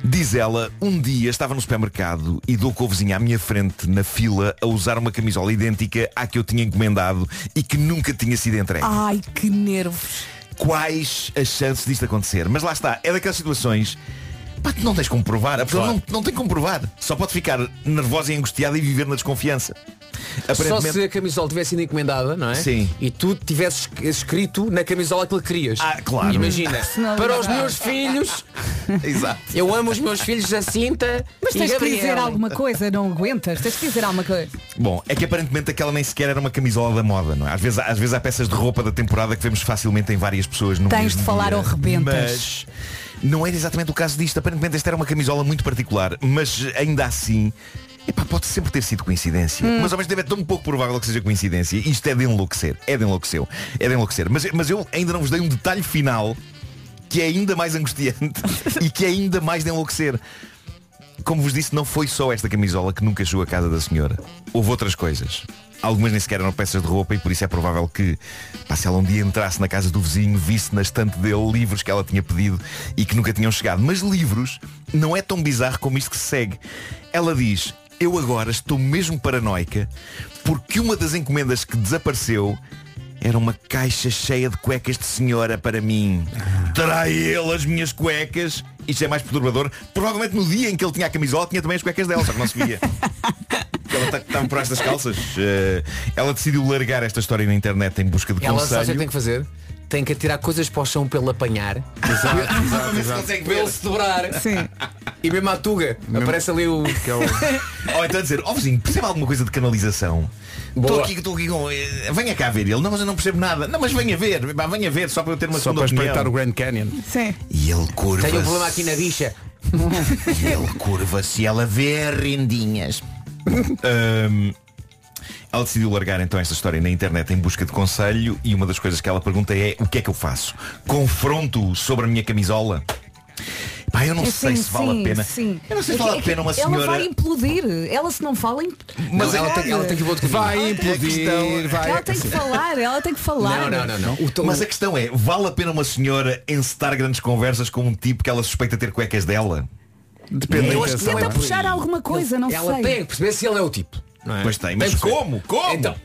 [SPEAKER 4] diz ela, um dia estava no supermercado e dou com a vizinha à minha frente, na fila, a usar uma camisola idêntica à que eu tinha encomendado e que nunca tinha sido entregue
[SPEAKER 3] Ai, que nervos.
[SPEAKER 4] Quais as chances disto acontecer. Mas lá está, é daquelas situações. Pá, tu não tens como provar. A pessoa
[SPEAKER 5] Claro.
[SPEAKER 4] não, não tem como provar. Só pode ficar nervosa e angustiada e viver na desconfiança.
[SPEAKER 5] Só se a camisola tivesse sido encomendada, não é?
[SPEAKER 4] Sim.
[SPEAKER 5] E tu tivesses escrito na camisola aquilo que querias.
[SPEAKER 4] Ah, claro.
[SPEAKER 5] Imagina, <laughs> para os meus filhos, <laughs>
[SPEAKER 4] Exato.
[SPEAKER 5] eu amo os meus filhos Jacinta
[SPEAKER 3] Mas tens que dizer alguma coisa, não aguentas? Tens que dizer alguma coisa.
[SPEAKER 4] Bom, é que aparentemente aquela nem sequer era uma camisola da moda, não é? Às vezes, às vezes há peças de roupa da temporada que vemos facilmente em várias pessoas no
[SPEAKER 3] Tens
[SPEAKER 4] mesmo
[SPEAKER 3] de falar
[SPEAKER 4] dia,
[SPEAKER 3] ou rebentas.
[SPEAKER 4] Mas não era exatamente o caso disto. Aparentemente esta era uma camisola muito particular, mas ainda assim. Epá, pode sempre ter sido coincidência.
[SPEAKER 3] Hum.
[SPEAKER 4] Mas ao mesmo tempo é tão pouco provável que seja coincidência. Isto é de enlouquecer. É de enlouquecer. É de enlouquecer. Mas, mas eu ainda não vos dei um detalhe final que é ainda mais angustiante <laughs> e que é ainda mais de enlouquecer. Como vos disse, não foi só esta camisola que nunca chegou à casa da senhora. Houve outras coisas. Algumas nem sequer eram peças de roupa e por isso é provável que, pá, se ela um dia entrasse na casa do vizinho, visse na estante dele livros que ela tinha pedido e que nunca tinham chegado. Mas livros não é tão bizarro como isto que se segue. Ela diz, eu agora estou mesmo paranoica porque uma das encomendas que desapareceu era uma caixa cheia de cuecas de senhora para mim. Terá ele as minhas cuecas? Isto é mais perturbador. Provavelmente no dia em que ele tinha a camisola tinha também as cuecas dela, só que não se via. <laughs> Porque Ela estava por estas calças. Eh, ela decidiu largar esta história na internet em busca de
[SPEAKER 5] Ela sabe o que
[SPEAKER 4] conselho.
[SPEAKER 5] tem que fazer? Tem que atirar coisas para o chão para ele apanhar.
[SPEAKER 4] Exato, <laughs> exato, exato. consegue
[SPEAKER 5] Para
[SPEAKER 4] ver.
[SPEAKER 5] ele se dobrar.
[SPEAKER 3] Sim.
[SPEAKER 5] E mesmo à tuga. Aparece ali o.
[SPEAKER 4] Ou <laughs> então dizer, ó vizinho, percebe alguma coisa de canalização? Estou aqui, estou aqui com. eh, Venha cá ver ele. Não, mas eu não percebo nada. Não, mas venha ver. Venha ver, só para eu ter uma
[SPEAKER 1] Só
[SPEAKER 4] segunda
[SPEAKER 1] para
[SPEAKER 4] opinião.
[SPEAKER 1] espreitar o Grand Canyon.
[SPEAKER 3] Sim.
[SPEAKER 4] E ele curva
[SPEAKER 5] Tenho um problema aqui na bicha. <laughs>
[SPEAKER 4] E ele curva-se e ela vê rendinhas. <laughs> Ahm, ela decidiu largar então esta história na internet em busca de conselho e uma das coisas que ela pergunta é o que é que eu faço? Confronto sobre a minha camisola? Pá, eu não
[SPEAKER 3] É
[SPEAKER 4] sei
[SPEAKER 3] sim,
[SPEAKER 4] se vale
[SPEAKER 3] sim,
[SPEAKER 4] a pena.
[SPEAKER 3] Sim.
[SPEAKER 4] Eu não sei se vale a
[SPEAKER 3] é que
[SPEAKER 4] pena uma
[SPEAKER 3] Ela
[SPEAKER 4] senhora.
[SPEAKER 3] vai implodir. Ela se não fala, imp...
[SPEAKER 5] Mas ela tem, ela tem que caminho.
[SPEAKER 1] Vai
[SPEAKER 4] a
[SPEAKER 1] implodir,
[SPEAKER 4] questão-
[SPEAKER 1] vai.
[SPEAKER 3] ela tem que falar, ela tem que falar.
[SPEAKER 5] Não, não, não, não. Tom-
[SPEAKER 4] Mas a questão é, vale a pena uma senhora encetar grandes conversas com um tipo que ela suspeita ter cuecas dela?
[SPEAKER 1] Depende da
[SPEAKER 5] Eu acho que
[SPEAKER 1] intenção.
[SPEAKER 5] não é
[SPEAKER 3] Tenta puxar alguma coisa, não
[SPEAKER 5] ela
[SPEAKER 3] sei.
[SPEAKER 5] tem que perceber se ele é o tipo. Não é?
[SPEAKER 4] Pois tem, mas
[SPEAKER 5] perceber.
[SPEAKER 4] como? Como?
[SPEAKER 5] Então,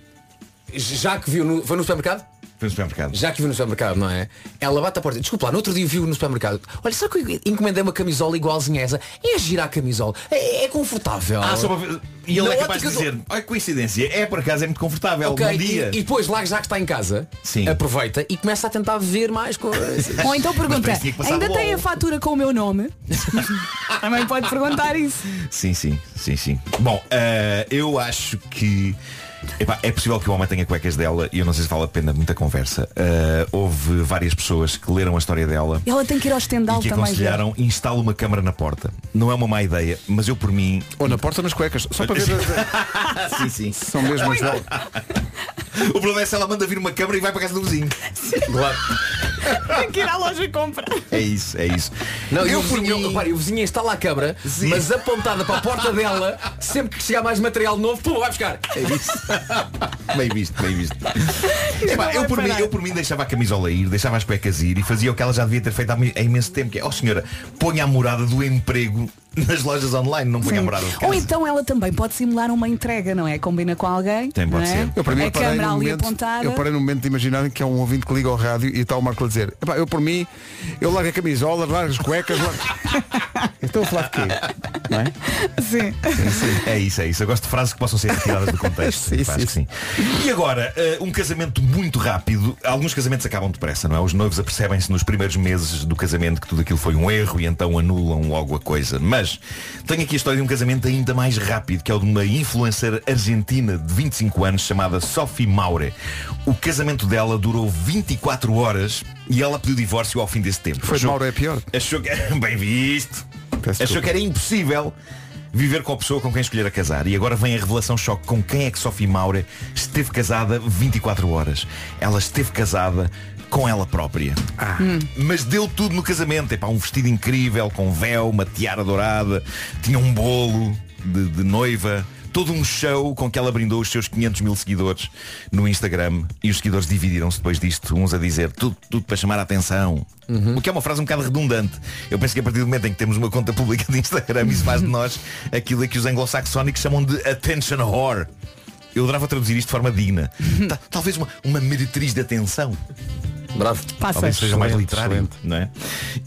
[SPEAKER 5] já que viu no, foi no supermercado?
[SPEAKER 4] Foi no supermercado.
[SPEAKER 5] Já que viu no supermercado, não é? Ela bate à porta. Desculpa lá, no outro dia viu no supermercado. Olha, sabe que eu encomendei uma camisola igualzinha a essa? É girar a camisola. É, é confortável.
[SPEAKER 4] Ah, só para ver. E ele
[SPEAKER 5] Na
[SPEAKER 4] é capaz de
[SPEAKER 5] ótica do-
[SPEAKER 4] dizer, olha que coincidência, é por acaso é muito confortável.
[SPEAKER 5] Ok,
[SPEAKER 4] Bom dia.
[SPEAKER 5] e, e depois lá já que está em casa,
[SPEAKER 4] Sim.
[SPEAKER 5] aproveita e começa a tentar ver mais coisas. <laughs>
[SPEAKER 3] Ou então pergunta,
[SPEAKER 4] que
[SPEAKER 3] ainda tem a fatura com o meu nome? <laughs> Também pode perguntar isso.
[SPEAKER 4] Sim, sim, sim, sim. Bom, eh, eu acho que epá, é possível que o homem tenha cuecas dela e eu não sei se vale a pena muita conversa. Eh, houve várias pessoas que leram a história dela
[SPEAKER 3] Ela tem que ir ao
[SPEAKER 4] e
[SPEAKER 3] estendal
[SPEAKER 4] que
[SPEAKER 3] também. ver.
[SPEAKER 4] aconselharam instala uma câmara na porta. Não é uma má ideia, mas eu por mim.
[SPEAKER 1] Ou na porta ou nas cuecas. Só para ver.
[SPEAKER 4] sim, <laughs> sim.
[SPEAKER 1] São mesmo as <laughs>
[SPEAKER 4] O problema é se ela manda vir uma câmara e vai para a casa do vizinho. <laughs>
[SPEAKER 3] Tem que ir à loja e comprar.
[SPEAKER 4] É isso, é isso.
[SPEAKER 5] Não, e
[SPEAKER 4] eu
[SPEAKER 5] o
[SPEAKER 4] por
[SPEAKER 5] vizinho,
[SPEAKER 4] mim.
[SPEAKER 5] repare, o vizinho instala a câmara, mas apontada para a porta dela, sempre que chegar mais material novo, pum, vai buscar.
[SPEAKER 4] É isso. <laughs> bem visto, bem visto. Epá, eu, por mim, eu por mim deixava a camisola ir, deixava as cuecas ir e fazia o que ela já devia ter feito há imenso tempo, que é, ó senhora, ponha a morada do emprego <laughs> nas lojas online, não de casa.
[SPEAKER 3] Ou então ela também pode simular uma entrega, não é? Combina com alguém.
[SPEAKER 4] Tem, pode
[SPEAKER 3] não é?
[SPEAKER 4] ser.
[SPEAKER 1] Eu, para mim,
[SPEAKER 3] a
[SPEAKER 1] parei
[SPEAKER 3] câmera
[SPEAKER 1] no
[SPEAKER 3] ali
[SPEAKER 1] momento,
[SPEAKER 3] apontada.
[SPEAKER 1] eu parei no momento de imaginar que é um ouvinte que liga ao rádio e está o Marco a dizer "Epá, eu por mim, eu largo a camisola, largo as cuecas largo... <laughs> Estou a falar de quê? Não é?
[SPEAKER 3] Sim.
[SPEAKER 4] É isso, é isso. Eu gosto de frases que possam ser retiradas do contexto. <laughs>
[SPEAKER 1] Sim, sim,
[SPEAKER 4] que sim. E agora, eh, um casamento muito rápido. Alguns casamentos acabam depressa, não é? Os noivos apercebem-se nos primeiros meses do casamento que tudo aquilo foi um erro e então anulam logo a coisa. Mas tenho aqui a história de um casamento ainda mais rápido, que é o de uma influencer argentina de 25 anos chamada Sophie Maure. O casamento dela durou 24 horas e ela pediu divórcio ao fim desse tempo.
[SPEAKER 1] Foi
[SPEAKER 4] Achou-
[SPEAKER 1] Mauro é pior.
[SPEAKER 4] Achou que <laughs> Bem visto.
[SPEAKER 1] Peço
[SPEAKER 4] Achou
[SPEAKER 1] desculpa.
[SPEAKER 4] que era impossível viver com a pessoa com quem escolher a casar. E agora vem a revelação choque com quem é que Sophie Maure esteve casada 24 horas. Ela esteve casada com ela própria. Mas deu tudo no casamento. Epá, um vestido incrível, com véu, uma tiara dourada, tinha um bolo de, de noiva. Todo um show com que ela brindou os seus 500 mil seguidores no Instagram e os seguidores dividiram-se depois disto, uns a dizer tudo, tudo para chamar a atenção. O que é uma frase um bocado redundante. Eu penso que a partir do momento em que temos uma conta pública de Instagram, isso faz de nós aquilo a que os anglo-saxónicos chamam de attention whore. Eu adorava traduzir isto de forma digna. <laughs> Ta- Talvez uma, uma meretriz de atenção.
[SPEAKER 5] Bravo.
[SPEAKER 3] Passa.
[SPEAKER 4] Talvez seja mais literário,
[SPEAKER 1] excelente.
[SPEAKER 4] não é?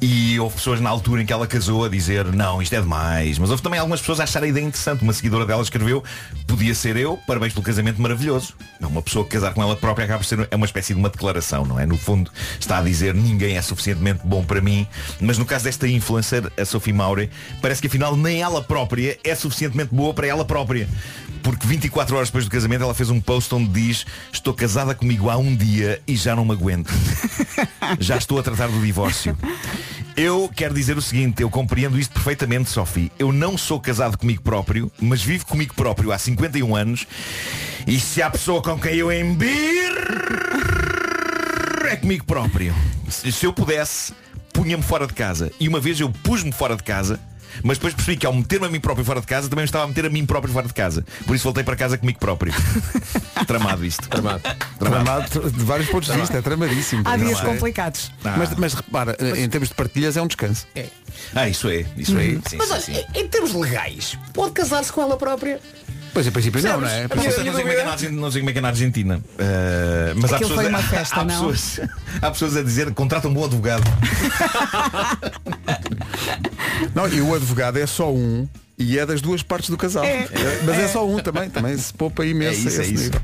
[SPEAKER 4] E houve pessoas na altura em que ela casou a dizer não, isto é demais. Mas houve também algumas pessoas a achar a ideia interessante. Uma seguidora dela escreveu, podia ser eu, parabéns pelo casamento maravilhoso. Uma pessoa que casar com ela própria acaba por ser é uma espécie de uma declaração, não é? No fundo está a dizer ninguém é suficientemente bom para mim. Mas no caso desta influencer, a Sophie Maure, parece que afinal nem ela própria é suficientemente boa para ela própria. Porque 24 horas depois do casamento ela fez um post onde diz Estou casada comigo há um dia e já não me aguento. Já estou a tratar do divórcio. Eu quero dizer o seguinte, eu compreendo isto perfeitamente, Sophie. Eu não sou casado comigo próprio, mas vivo comigo próprio há 51 anos. E se há pessoa com quem eu embir é comigo próprio. Se eu pudesse, punha-me fora de casa. E uma vez eu pus-me fora de casa. Mas depois percebi que ao meter-me a mim próprio fora de casa Também me estava a meter a mim próprio fora de casa Por isso voltei para casa comigo próprio <laughs> Tramado isto
[SPEAKER 5] Tramado.
[SPEAKER 1] Tramado de vários pontos de vista, é tramadíssimo.
[SPEAKER 3] Há dias
[SPEAKER 1] é?
[SPEAKER 3] complicados.
[SPEAKER 4] Ah.
[SPEAKER 1] Mas, mas repara, em termos de partilhas é um descanso.
[SPEAKER 4] Ah, isso é, isso é sim,
[SPEAKER 5] Mas
[SPEAKER 4] sim,
[SPEAKER 5] olha,
[SPEAKER 4] sim.
[SPEAKER 5] em termos legais, pode casar-se com ela própria.
[SPEAKER 1] Pois em princípio não, não é?
[SPEAKER 4] Não sei, não é que é na Argentina, não sei como é que é na Argentina. Uh, mas há
[SPEAKER 3] Aquilo
[SPEAKER 4] pessoas,
[SPEAKER 3] foi uma
[SPEAKER 4] a-
[SPEAKER 3] festa,
[SPEAKER 4] há,
[SPEAKER 3] não?
[SPEAKER 4] pessoas, há pessoas a dizer contrata um bom advogado. <laughs>
[SPEAKER 1] Não, e o advogado é só um e é das duas partes do casal. Mas é, só um também, também se poupa
[SPEAKER 4] É
[SPEAKER 1] imenso.
[SPEAKER 4] isso,
[SPEAKER 1] a
[SPEAKER 4] é
[SPEAKER 1] esse
[SPEAKER 4] isso.
[SPEAKER 1] nível.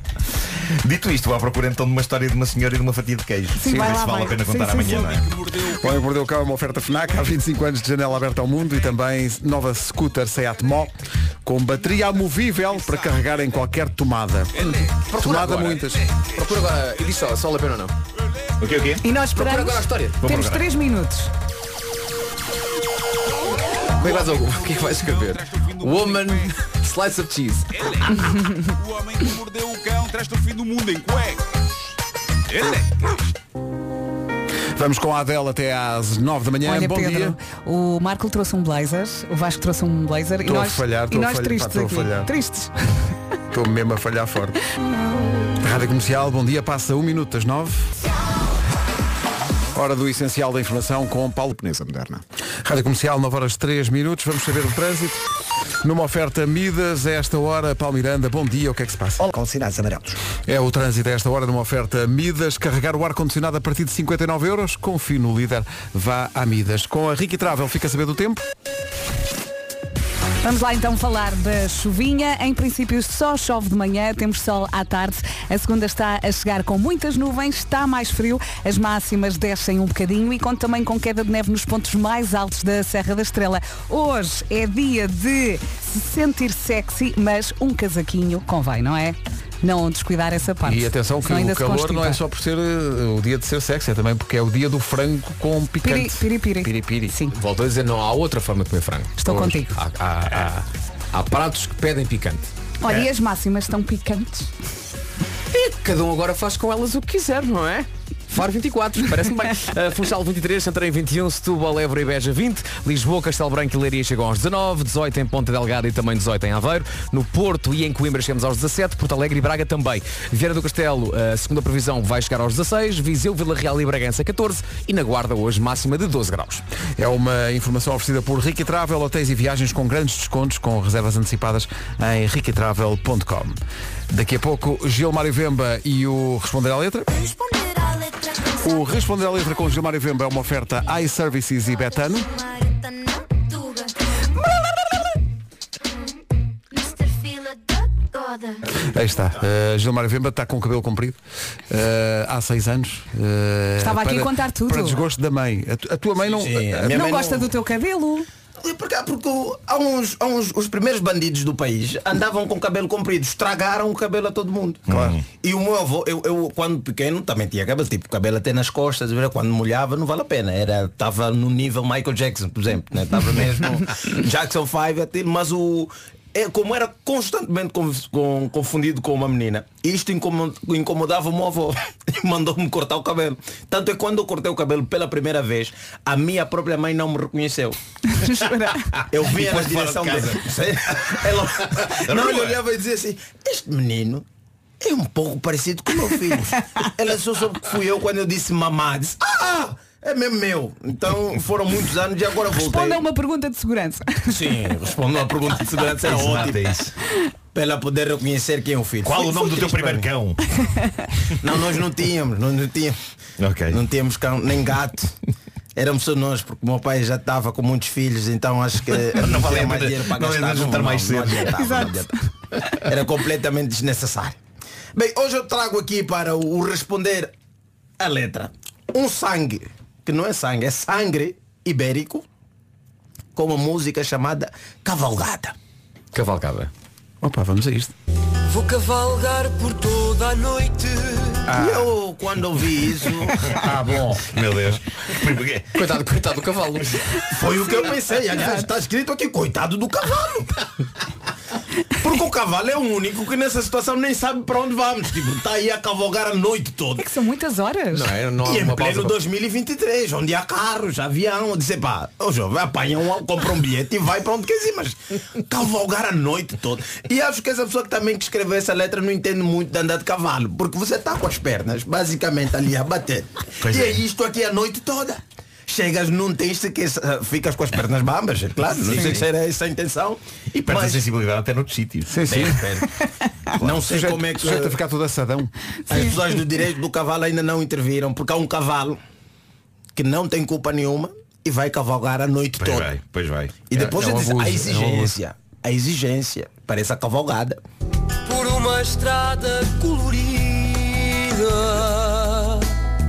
[SPEAKER 4] Dito isto, vou à procura então de uma história de uma senhora e de uma fatia de queijo.
[SPEAKER 3] Sim,
[SPEAKER 4] Ver
[SPEAKER 3] vai
[SPEAKER 4] se
[SPEAKER 3] lá,
[SPEAKER 4] vale a
[SPEAKER 3] vai.
[SPEAKER 4] pena
[SPEAKER 3] Sim,
[SPEAKER 4] contar
[SPEAKER 3] sim,
[SPEAKER 4] amanhã,
[SPEAKER 3] sim.
[SPEAKER 4] não é?
[SPEAKER 1] O Homem que Mordeu o Cão é uma oferta FNAC há 25 anos de janela aberta ao mundo e também nova scooter Seat Mó com bateria amovível para carregar em qualquer tomada. Tomada
[SPEAKER 5] agora.
[SPEAKER 1] muitas.
[SPEAKER 5] Procura agora e diz só, se vale a pena ou não.
[SPEAKER 4] O quê, o quê?
[SPEAKER 3] E nós
[SPEAKER 5] Procura
[SPEAKER 3] esperamos.
[SPEAKER 5] agora a história.
[SPEAKER 3] Temos
[SPEAKER 4] procurar.
[SPEAKER 3] 3 minutos.
[SPEAKER 5] Como é que vais, o que é que vais escrever? Woman Slice of Cheese.
[SPEAKER 10] O homem que mordeu o cão traz-te o fim do mundo em cuecas.
[SPEAKER 1] Vamos com a Adele até às 9 da manhã.
[SPEAKER 3] Olha,
[SPEAKER 1] Bom
[SPEAKER 3] Pedro,
[SPEAKER 1] dia.
[SPEAKER 3] o Marco trouxe um blazer, o Vasco trouxe um blazer e
[SPEAKER 1] Estou a
[SPEAKER 3] nós,
[SPEAKER 1] falhar,
[SPEAKER 3] e
[SPEAKER 1] estou a
[SPEAKER 3] nós
[SPEAKER 1] falhar,
[SPEAKER 3] tristes
[SPEAKER 1] pá, estou a
[SPEAKER 3] aqui.
[SPEAKER 1] falhar.
[SPEAKER 3] Tristes.
[SPEAKER 1] Estou mesmo a falhar forte. Rádio Comercial, bom dia, passa um minuto das 9. Hora do essencial da informação com Paulo Peneza Moderna. Rádio Comercial, 9 horas 3 minutos. Vamos saber o trânsito. Numa oferta Midas, a esta hora, Paulo Miranda, bom dia, o que é que se passa?
[SPEAKER 2] Olá, com sinais amarelos.
[SPEAKER 1] É o trânsito a esta hora numa oferta Midas. Carregar o ar-condicionado a partir de 59 euros. Confie no líder. Vá a Midas. Com a Ricky Travel, fica a saber do tempo?
[SPEAKER 3] Vamos lá então falar da chuvinha. Em princípio só chove de manhã, temos sol à tarde. A segunda está a chegar com muitas nuvens, está mais frio, as máximas descem um bocadinho e conta também com queda de neve nos pontos mais altos da Serra da Estrela. Hoje é dia de se sentir sexy, mas um casaquinho convém, não é? Não descuidar essa parte.
[SPEAKER 1] E atenção que
[SPEAKER 3] senão
[SPEAKER 1] o calor
[SPEAKER 3] constipa.
[SPEAKER 1] não é só por ser uh, o dia de ser sexy, é também porque é o dia do frango com
[SPEAKER 3] Piri,
[SPEAKER 1] picante.
[SPEAKER 3] piri, piri.
[SPEAKER 1] Piripiri.
[SPEAKER 3] Sim.
[SPEAKER 5] Volto a dizer, não há outra forma de comer frango.
[SPEAKER 3] Estou
[SPEAKER 5] Hoje.
[SPEAKER 3] contigo.
[SPEAKER 5] Há, há- há- há pratos que pedem picante.
[SPEAKER 3] Olha,
[SPEAKER 1] É.
[SPEAKER 3] e as máximas estão picantes.
[SPEAKER 5] E cada um agora faz com elas o que quiser, não é? Faro 24, parece-me bem. Uh, <laughs> Funchal 23, Santarém 21, Setúbal, Évora e Beja 20, Lisboa, Castelo Branco e Leiria chegam aos 19, 18 em Ponta Delgada e também 18 em Aveiro, no Porto e em Coimbra chegamos aos 17, Porto Alegre e Braga também. Vieira do Castelo, a segunda previsão vai chegar aos 16, Viseu, Vila Real e Bragança 14 e na Guarda hoje máxima de 12 graus.
[SPEAKER 1] É uma informação oferecida por Ricky Travel, hotéis e viagens com grandes descontos, com reservas antecipadas em rickytravel.com. Daqui a pouco, Gilmar e Vemba e o Responder à Letra. O Responder à Letra com Gilmar e Vemba é uma oferta iServices e Betano. Aí está. Uh, Gilmar Vemba está com o cabelo comprido uh, há seis anos. Uh,
[SPEAKER 3] Estava aqui a
[SPEAKER 1] para-
[SPEAKER 3] contar tudo.
[SPEAKER 1] Para desgosto da mãe. A, tu- a tua mãe não.
[SPEAKER 2] Sim, a
[SPEAKER 1] a-
[SPEAKER 3] não
[SPEAKER 2] mãe
[SPEAKER 3] gosta
[SPEAKER 2] não-
[SPEAKER 3] do teu cabelo?
[SPEAKER 11] E Porque, porque há uns, há uns, os primeiros bandidos do país andavam com cabelo comprido, estragaram o cabelo a todo mundo.
[SPEAKER 4] Claro.
[SPEAKER 11] E o meu avô, eu, eu quando pequeno também tinha cabelo, tipo cabelo até nas costas, quando molhava não vale a pena. Era, estava no nível Michael Jackson, por exemplo, né? Estava mesmo <laughs> Jackson 5, aquilo, mas o. É, como era constantemente con- con- confundido com uma menina, isto incomo- incomodava o meu avô e <laughs> mandou-me cortar o cabelo. Tanto é que quando eu cortei o cabelo pela primeira vez, a minha própria mãe não me reconheceu. <laughs> Eu via na direção
[SPEAKER 4] de casa.
[SPEAKER 11] dele. <laughs> Ela, não, ele olhava e dizia assim, este menino é um pouco parecido com o meu filho. Ela só soube que fui eu quando eu disse mamá. Disse, ah, é mesmo meu. Então foram muitos anos e agora voltei.
[SPEAKER 3] Responda a uma pergunta de segurança.
[SPEAKER 11] Sim, respondeu a pergunta de <laughs> segurança era
[SPEAKER 4] Exato,
[SPEAKER 11] ótimo.
[SPEAKER 4] é isso.
[SPEAKER 11] Para ela poder reconhecer quem é o filho.
[SPEAKER 4] Qual
[SPEAKER 11] Foi-
[SPEAKER 4] o nome do teu primeiro cão? <laughs>
[SPEAKER 11] Não, nós não tínhamos, nós não tínhamos.
[SPEAKER 4] Ok.
[SPEAKER 11] Não tínhamos cão, nem gato. Éramos só nós, porque o meu pai já estava com muitos filhos, então acho que <laughs>
[SPEAKER 4] Não valia
[SPEAKER 11] mais
[SPEAKER 4] pena-
[SPEAKER 11] dinheiro para
[SPEAKER 4] não
[SPEAKER 11] gastar.
[SPEAKER 4] juntar mais cedo.
[SPEAKER 11] adiantava,
[SPEAKER 3] Exato.
[SPEAKER 11] não adiantava. Era completamente desnecessário. Bem, hoje eu trago aqui para o responder a letra. Um sangue, que não é sangue, é sangue ibérico, com uma música chamada Cavalgada.
[SPEAKER 5] Cavalcada.
[SPEAKER 1] Opa, vamos a isto.
[SPEAKER 12] Vou cavalgar por toda a noite.
[SPEAKER 11] E eu, quando ouvi isso, <laughs> ah, bom,
[SPEAKER 4] Meu Deus.
[SPEAKER 5] Coitado, coitado do cavalo.
[SPEAKER 11] Foi o que eu pensei. Aliás, está escrito aqui, coitado do cavalo. <laughs> Porque o cavalo é o único que nessa situação nem sabe para onde vamos. Tipo, está aí a cavalgar a noite toda.
[SPEAKER 3] É que são muitas horas.
[SPEAKER 5] Não é? Não
[SPEAKER 11] E em pleno
[SPEAKER 5] pausa.
[SPEAKER 11] 2023, onde há carros, avião, disse, pá, ô jovem, apanha um, compra um bilhete e vai para onde quer ir, mas cavalgar a noite toda. E acho que essa pessoa que também que escreveu essa letra não entende muito de andar de cavalo, porque você está com as pernas basicamente ali a bater.
[SPEAKER 4] Pois
[SPEAKER 11] e é.
[SPEAKER 4] é.
[SPEAKER 11] isto aqui a noite toda. Chegas, não tens sequer, ah, ficas com as pernas bambas, é claro, não sei se era essa a intenção.
[SPEAKER 4] E perde a
[SPEAKER 11] Mas-
[SPEAKER 4] sensibilidade até noutros sítios.
[SPEAKER 1] Sim, sim.
[SPEAKER 11] Bem, espera. Não sei
[SPEAKER 1] Sujeito,
[SPEAKER 11] como é que
[SPEAKER 1] sujeito a ficar todo assadão.
[SPEAKER 11] as pessoas do direito do cavalo ainda não interviram, porque há um cavalo que não tem culpa nenhuma e vai cavalgar a noite
[SPEAKER 4] Pois
[SPEAKER 11] toda.
[SPEAKER 4] vai, pois vai.
[SPEAKER 11] E depois
[SPEAKER 1] É- é um
[SPEAKER 11] diz,
[SPEAKER 1] abuso,
[SPEAKER 11] a
[SPEAKER 1] é um
[SPEAKER 11] exigência, a exigência para essa cavalgada.
[SPEAKER 12] Por uma estrada colorida.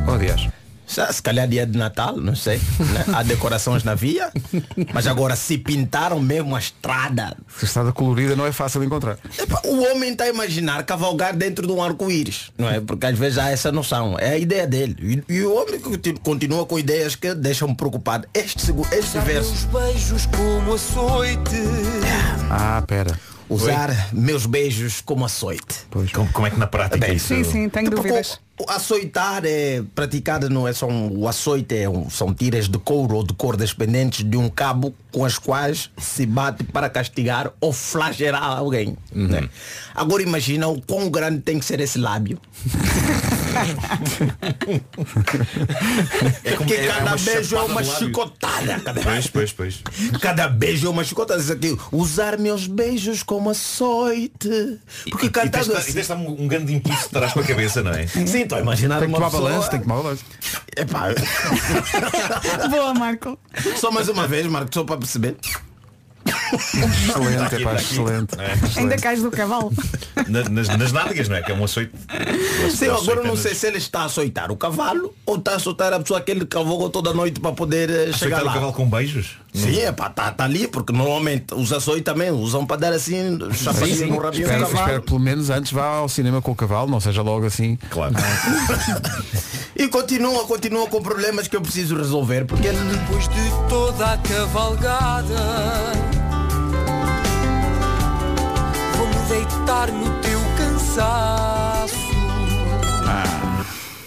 [SPEAKER 1] Oh, aliás.
[SPEAKER 11] Se calhar dia de Natal, não sei. né? Há decorações na via, mas agora se pintaram mesmo a estrada.
[SPEAKER 1] Se a estrada colorida não é fácil de encontrar.
[SPEAKER 11] Epá, o homem está a imaginar cavalgar dentro de um arco-íris, não é? Porque às vezes há essa noção. É a ideia dele. E, e o homem conti- continua com ideias que deixam-me preocupado. Este, este verso.
[SPEAKER 12] Os beijos como açoite.
[SPEAKER 1] Ah, pera.
[SPEAKER 11] Usar meus beijos como açoite.
[SPEAKER 1] Pois.
[SPEAKER 4] Como, como é que na prática
[SPEAKER 11] Bem,
[SPEAKER 4] isso?
[SPEAKER 3] Sim, sim, tenho
[SPEAKER 11] Porque
[SPEAKER 3] dúvidas.
[SPEAKER 11] Açoitar é praticado, não é só um, o açoite, é um- são tiras de couro ou de cordas pendentes de um cabo com as quais se bate para castigar ou flagelar alguém. né? Agora imagina o quão grande tem que ser esse lábio. <laughs>
[SPEAKER 4] É como-
[SPEAKER 11] Porque
[SPEAKER 4] é- é
[SPEAKER 11] cada
[SPEAKER 4] uma
[SPEAKER 11] beijo é uma chicotada. Cada,
[SPEAKER 4] Pois, pois, pois.
[SPEAKER 11] cada beijo é uma chicotada. Isso aqui, usar meus beijos como açoite. Porque
[SPEAKER 4] e,
[SPEAKER 11] cantado
[SPEAKER 4] e tens,
[SPEAKER 11] assim.
[SPEAKER 4] e tens um, um grande impulso de trás para a cabeça, não é?
[SPEAKER 11] Sim, estou a imaginar
[SPEAKER 1] Tem que
[SPEAKER 11] uma
[SPEAKER 1] tomar balanço, tem que tomar balanço.
[SPEAKER 11] Epá,
[SPEAKER 3] Boa, Marco.
[SPEAKER 11] Só mais uma vez, Marco, só para perceber.
[SPEAKER 1] Excelente,
[SPEAKER 4] Aqui,
[SPEAKER 1] é pá, excelente.
[SPEAKER 4] É.
[SPEAKER 3] Ainda cais do cavalo.
[SPEAKER 4] Na- nas, nas nádegas, não é? Que é um açoite.
[SPEAKER 11] Sim, agora eu não sei se ele está a açoitar o cavalo ou está a açoitar a pessoa que ele cavalgou toda a noite para poder eh,
[SPEAKER 4] Açoitar
[SPEAKER 11] chegar
[SPEAKER 4] o
[SPEAKER 11] lá.
[SPEAKER 4] cavalo com beijos?
[SPEAKER 11] Sim, é pá, tá, tá ali, porque normalmente os açoites também usam para dar assim, chapadinho no rabinho do
[SPEAKER 1] Espero,
[SPEAKER 11] cavalo.
[SPEAKER 1] espero pelo menos antes vá ao cinema com o cavalo, não seja logo assim.
[SPEAKER 4] Claro. <laughs>
[SPEAKER 11] E continua, continua com problemas que eu preciso resolver, porque ele
[SPEAKER 12] Depois de toda a cavalgada. Deitar no teu cansaço.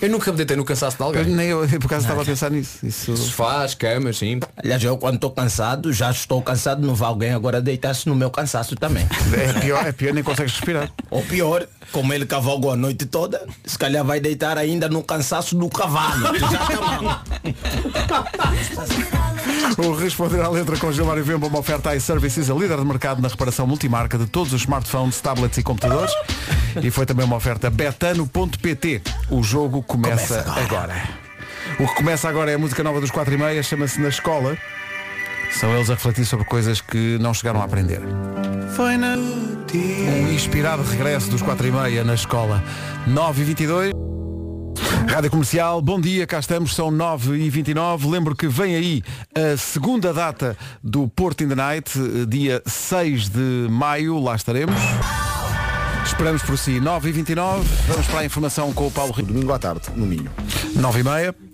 [SPEAKER 5] Eu nunca me deitei no cansaço de
[SPEAKER 1] Eu,
[SPEAKER 5] alguém.
[SPEAKER 1] nem eu, por acaso estava a pensar nisso. Isso...
[SPEAKER 5] Sofás, camas, sim.
[SPEAKER 11] Aliás, eu quando estou cansado, já estou cansado, não vai alguém agora deitar-se no meu cansaço também.
[SPEAKER 1] É pior, é pior, nem consegues respirar.
[SPEAKER 11] Ou pior, como ele cavalgou a noite toda, se calhar vai deitar ainda no cansaço do cavalo. <laughs> <laughs> <laughs>
[SPEAKER 1] O Responder à Letra com Gilmário Vemba, uma oferta iServices, a líder de mercado na reparação multimarca de todos os smartphones, tablets e computadores. E foi também uma oferta betano.pt. O jogo começa,
[SPEAKER 11] Começa
[SPEAKER 1] agora. O que começa agora é a música nova dos 4 e meia, chama-se Na Escola. São eles a refletir sobre coisas que não chegaram a aprender. Foi na... Um inspirado regresso dos 4 e meia na escola. 9 e 22 Rádio Comercial, bom dia, cá estamos, são 9h29. Lembro que vem aí a segunda data do Porto in the Night, eh, dia 6 de maio, lá estaremos. Esperamos por si, 9h29. Vamos para a informação com o Paulo Rio.
[SPEAKER 13] Domingo à tarde, no Minho.
[SPEAKER 1] 9h30.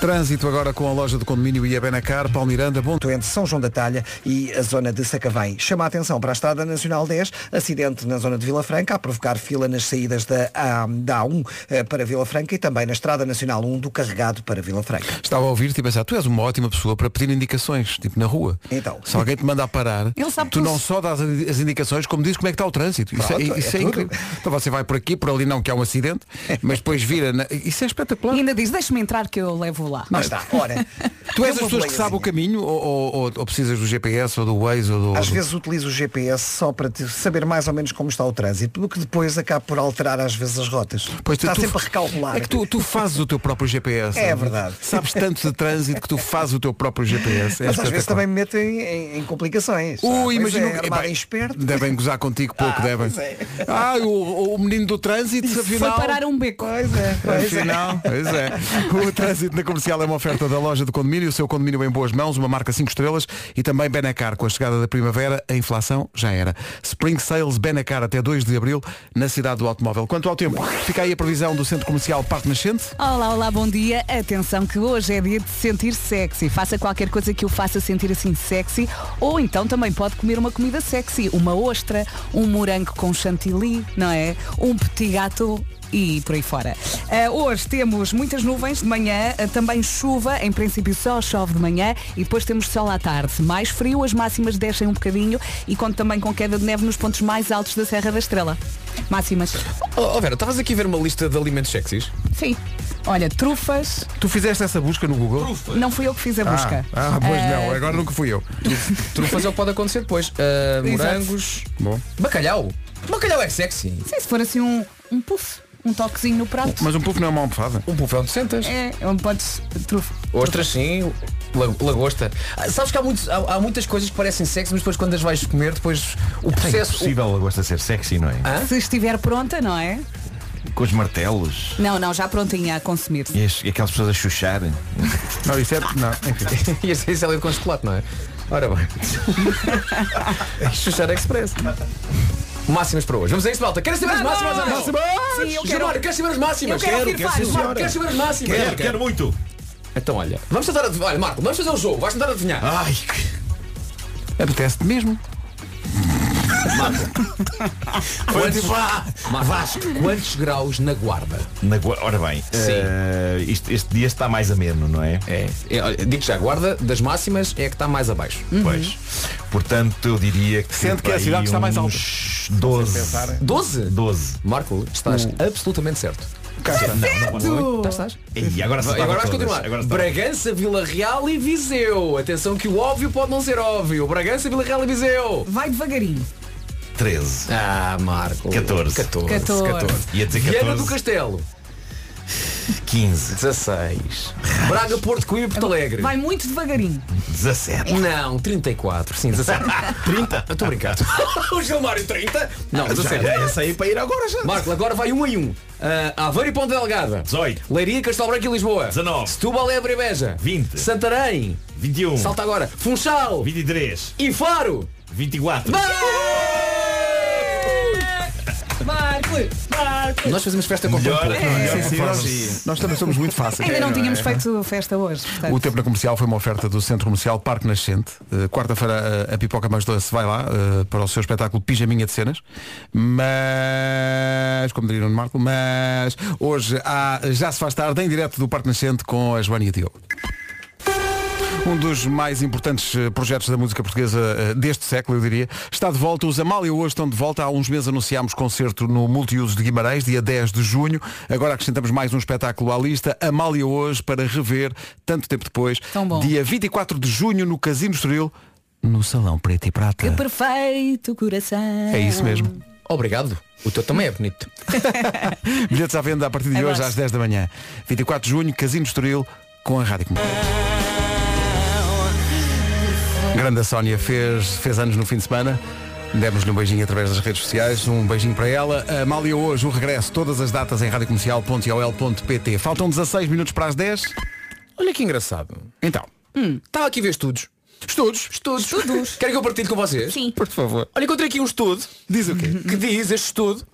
[SPEAKER 1] Trânsito agora com a loja do condomínio e a Benacar, Paulo Miranda, bom.
[SPEAKER 2] Entre São João da Talha e a zona de Sacavém. Chama a atenção para a Estrada Nacional 10, acidente na zona de Vila Franca, a provocar fila nas saídas da, A- da A1 eh, para Vila Franca e também na Estrada Nacional 1 do Carregado para Vila Franca.
[SPEAKER 1] Estava a ouvir-te e pensar, tu és uma ótima pessoa para pedir indicações, tipo na rua.
[SPEAKER 2] Então.
[SPEAKER 1] Se alguém te manda a parar, tu não só dás as indicações, como dizes como é que está o trânsito. Isso,
[SPEAKER 2] Pronto,
[SPEAKER 1] é, isso
[SPEAKER 2] é
[SPEAKER 1] é,
[SPEAKER 2] tudo.
[SPEAKER 1] incrível. Então você vai por aqui, por ali não, que há um acidente, mas depois vira. na- Isso é espetacular.
[SPEAKER 3] E ainda diz, deixa-me entrar que eu levo lá.
[SPEAKER 2] Lá está. Ora, <laughs>
[SPEAKER 1] Tu és as pessoas que sabem o caminho ou, ou- ou- precisas do GPS ou do Waze ou do.
[SPEAKER 2] Às vezes utilizo o GPS só para te- saber mais ou menos como está o trânsito, do que depois acabo por alterar às vezes as rotas.
[SPEAKER 1] Pois tu-
[SPEAKER 2] está
[SPEAKER 1] tu-
[SPEAKER 2] sempre a recalcular.
[SPEAKER 1] É que tu, tu fazes o teu próprio GPS.
[SPEAKER 2] É
[SPEAKER 1] não
[SPEAKER 2] verdade.
[SPEAKER 1] Sabes tanto de trânsito que tu fazes o teu próprio GPS. É
[SPEAKER 2] Mas às vezes também me meto em, em- em complicações.
[SPEAKER 1] Ui,
[SPEAKER 2] pois
[SPEAKER 1] imagina
[SPEAKER 2] é, em esperto.
[SPEAKER 1] Devem gozar contigo pouco, <laughs>
[SPEAKER 2] Ah,
[SPEAKER 1] devem.
[SPEAKER 2] é.
[SPEAKER 1] Ah, o, o menino do trânsito,
[SPEAKER 3] Foi
[SPEAKER 1] afinal.
[SPEAKER 3] parar um beco.
[SPEAKER 2] Pois é, pois é.
[SPEAKER 1] Afinal, pois é. O trânsito na comercial é uma oferta da loja do condomínio, o seu condomínio em boas mãos, uma marca 5 estrelas e também Benacar. Com a chegada da primavera, a inflação já era. Spring Sales Benacar até 2 de abril na cidade do automóvel. Quanto ao tempo, fica aí a previsão do Centro Comercial Parque Nascente.
[SPEAKER 3] Olá, olá, bom dia. Atenção que hoje é dia de se sentir sexy. Faça qualquer coisa que o faça sentir assim sexy. Ou então também pode comer uma comida sexy. Uma ostra, um morango com chantilly, não é? Um petit gâteau e por aí fora. Ah, hoje temos muitas nuvens de manhã, ah, também chuva, em princípio só chove de manhã e depois temos sol à tarde. Mais frio, as máximas descem um bocadinho e conto também com queda de neve nos pontos mais altos da Serra da Estrela. Máximas.
[SPEAKER 5] Oh, oh, Vera, estavas aqui a ver uma lista de alimentos sexys?
[SPEAKER 3] Sim. Olha, trufas,
[SPEAKER 1] Tu fizeste essa busca no Google?
[SPEAKER 3] não fui eu que fiz a busca.
[SPEAKER 1] Ah, ah, pois
[SPEAKER 3] Ah,
[SPEAKER 1] não, agora nunca fui eu.
[SPEAKER 5] Trufas é o que pode acontecer depois. Morangos.
[SPEAKER 1] Bom.
[SPEAKER 5] Bacalhau. Bacalhau é sexy.
[SPEAKER 3] Sim, se for assim um, um puff, um toquezinho no prato.
[SPEAKER 1] Mas um puff não é uma almofada.
[SPEAKER 5] Um puff é onde sentas.
[SPEAKER 3] É, onde podes trufa.
[SPEAKER 5] Ostras sim, la- lagosta. Ah, sabes que há, muitos- há- há muitas coisas que parecem sexy, mas depois quando as vais comer, depois o
[SPEAKER 4] É
[SPEAKER 5] processo.
[SPEAKER 4] impossível a gosta de ser sexy, não é?
[SPEAKER 5] Hã?
[SPEAKER 3] Se estiver pronta, não é?
[SPEAKER 4] Com os martelos
[SPEAKER 3] Não, não, já prontinha a consumir-se.
[SPEAKER 4] e, as- e aquelas pessoas a chuchar.
[SPEAKER 1] Não, isso é. Não, enfim. <laughs>
[SPEAKER 5] E esse esse é ali com chocolate, não é? Ora bem. <laughs> <laughs> Xuxar Express. Máximas para hoje. Vamos a isso, malta. Querem saber as máximas ou não?
[SPEAKER 3] Máximas! Sim, eu quero-
[SPEAKER 5] Gilmar, queres saber as máximas?
[SPEAKER 3] Eu quero
[SPEAKER 5] quero,
[SPEAKER 3] Marco,
[SPEAKER 5] senhora. Queres saber as máximas?
[SPEAKER 4] Quero, quero muito.
[SPEAKER 5] Então olha, vamos tentar adivinhar. Olha, Marco, vamos fazer um jogo. Vais tentar adivinhar.
[SPEAKER 4] Ai,
[SPEAKER 1] Apetece-te mesmo. <laughs>
[SPEAKER 4] foi tipo, ah,
[SPEAKER 5] Vasco, quantos graus na guarda?
[SPEAKER 4] na gua- Ora bem, eh, isto- este dia está mais ameno, não é?
[SPEAKER 5] É, é digo já, a guarda das máximas é a que está mais abaixo.
[SPEAKER 4] Pois. Portanto, eu diria que.
[SPEAKER 1] Sendo que é a cidade que está mais alta.
[SPEAKER 4] uns 12.
[SPEAKER 5] 12?
[SPEAKER 4] 12.
[SPEAKER 5] Marco, estás absolutamente certo. Estás, estás?
[SPEAKER 4] E agora,
[SPEAKER 5] Vai, agora vais continuar. Bragança, Vila Real e Viseu. Atenção que o óbvio pode não ser óbvio. Bragança, Vila Real e Viseu.
[SPEAKER 3] Vai devagarinho.
[SPEAKER 4] 13.
[SPEAKER 5] Ah, Marco.
[SPEAKER 4] 14.
[SPEAKER 5] 14.
[SPEAKER 3] 14.
[SPEAKER 4] Ia dizer
[SPEAKER 5] Viana
[SPEAKER 4] 14.
[SPEAKER 5] do Castelo.
[SPEAKER 4] 15.
[SPEAKER 5] 16. Braga, Porto, Coimbra e Porto Alegre.
[SPEAKER 3] Vai muito devagarinho.
[SPEAKER 4] 17.
[SPEAKER 5] Não, 34. Sim, 17. 30? <laughs> Eu estou a brincar. <laughs> o Gilmário 30? Não,
[SPEAKER 4] Já,
[SPEAKER 5] 17.
[SPEAKER 4] já ia sair para ir agora já.
[SPEAKER 5] Marco, agora vai um em um. Ah, Aveiro e Ponta Delgada.
[SPEAKER 4] 18.
[SPEAKER 5] Leiria, Castelo Branco e Lisboa.
[SPEAKER 4] 19.
[SPEAKER 5] Setúbal, Évora e Beja.
[SPEAKER 4] 20.
[SPEAKER 5] Santarém.
[SPEAKER 4] 21.
[SPEAKER 5] Salta agora. Funchal.
[SPEAKER 4] 23.
[SPEAKER 5] E Faro.
[SPEAKER 4] 24.
[SPEAKER 3] Marco! Marco!
[SPEAKER 5] Nós fazemos festa com
[SPEAKER 4] Melhor,
[SPEAKER 5] pouco.
[SPEAKER 4] melhor
[SPEAKER 1] Sim, sim,
[SPEAKER 4] performance.
[SPEAKER 1] nós, também somos muito fáceis.
[SPEAKER 3] Ainda não
[SPEAKER 1] É,
[SPEAKER 3] tínhamos
[SPEAKER 1] é.
[SPEAKER 3] feito festa hoje. portanto.
[SPEAKER 1] O tempo na comercial foi uma oferta do Centro Comercial Parque Nascente. Uh, Quarta-feira uh, a pipoca mais doce vai lá uh, para o seu espetáculo Pijaminha de Cenas. Mas, como diria o Marco, mas hoje há, já se faz tarde em direto do Parque Nascente com a Joana e a Diogo. Um dos mais importantes eh, projetos da música portuguesa eh, deste século, eu diria, está de volta. Os Amália hoje estão de volta. Há uns meses anunciámos concerto no Multiuso de Guimarães, dia 10 de junho. Agora acrescentamos mais um espetáculo à lista. Amália hoje para rever, tanto tempo depois,
[SPEAKER 3] Tão bom.
[SPEAKER 1] dia 24 de junho no Casino Estoril, no Salão Preto e Prata.
[SPEAKER 3] Que perfeito coração.
[SPEAKER 1] É isso mesmo.
[SPEAKER 5] Obrigado. O teu também é bonito. <laughs>
[SPEAKER 1] Bilhetes à venda a partir de
[SPEAKER 3] Eu
[SPEAKER 1] hoje às 10 da manhã. 24 de junho, Casino Estoril, com a Rádio Comercial. Grande a Sónia fez, fez anos no fim de semana. Demos-lhe um beijinho através das redes sociais, um beijinho para ela. A Mália hoje, o regresso, todas as datas em radiocomercial.ol.pt. Faltam 16 minutos para as 10.
[SPEAKER 5] Olha que engraçado.
[SPEAKER 1] Então,
[SPEAKER 5] Estava aqui a ver estudos.
[SPEAKER 1] estudos.
[SPEAKER 5] Estudos. Estudos. Querem que eu partilhe com vocês?
[SPEAKER 3] Sim.
[SPEAKER 1] Por favor.
[SPEAKER 5] Olha, encontrei aqui um estudo.
[SPEAKER 1] Diz o quê?
[SPEAKER 5] Que diz este estudo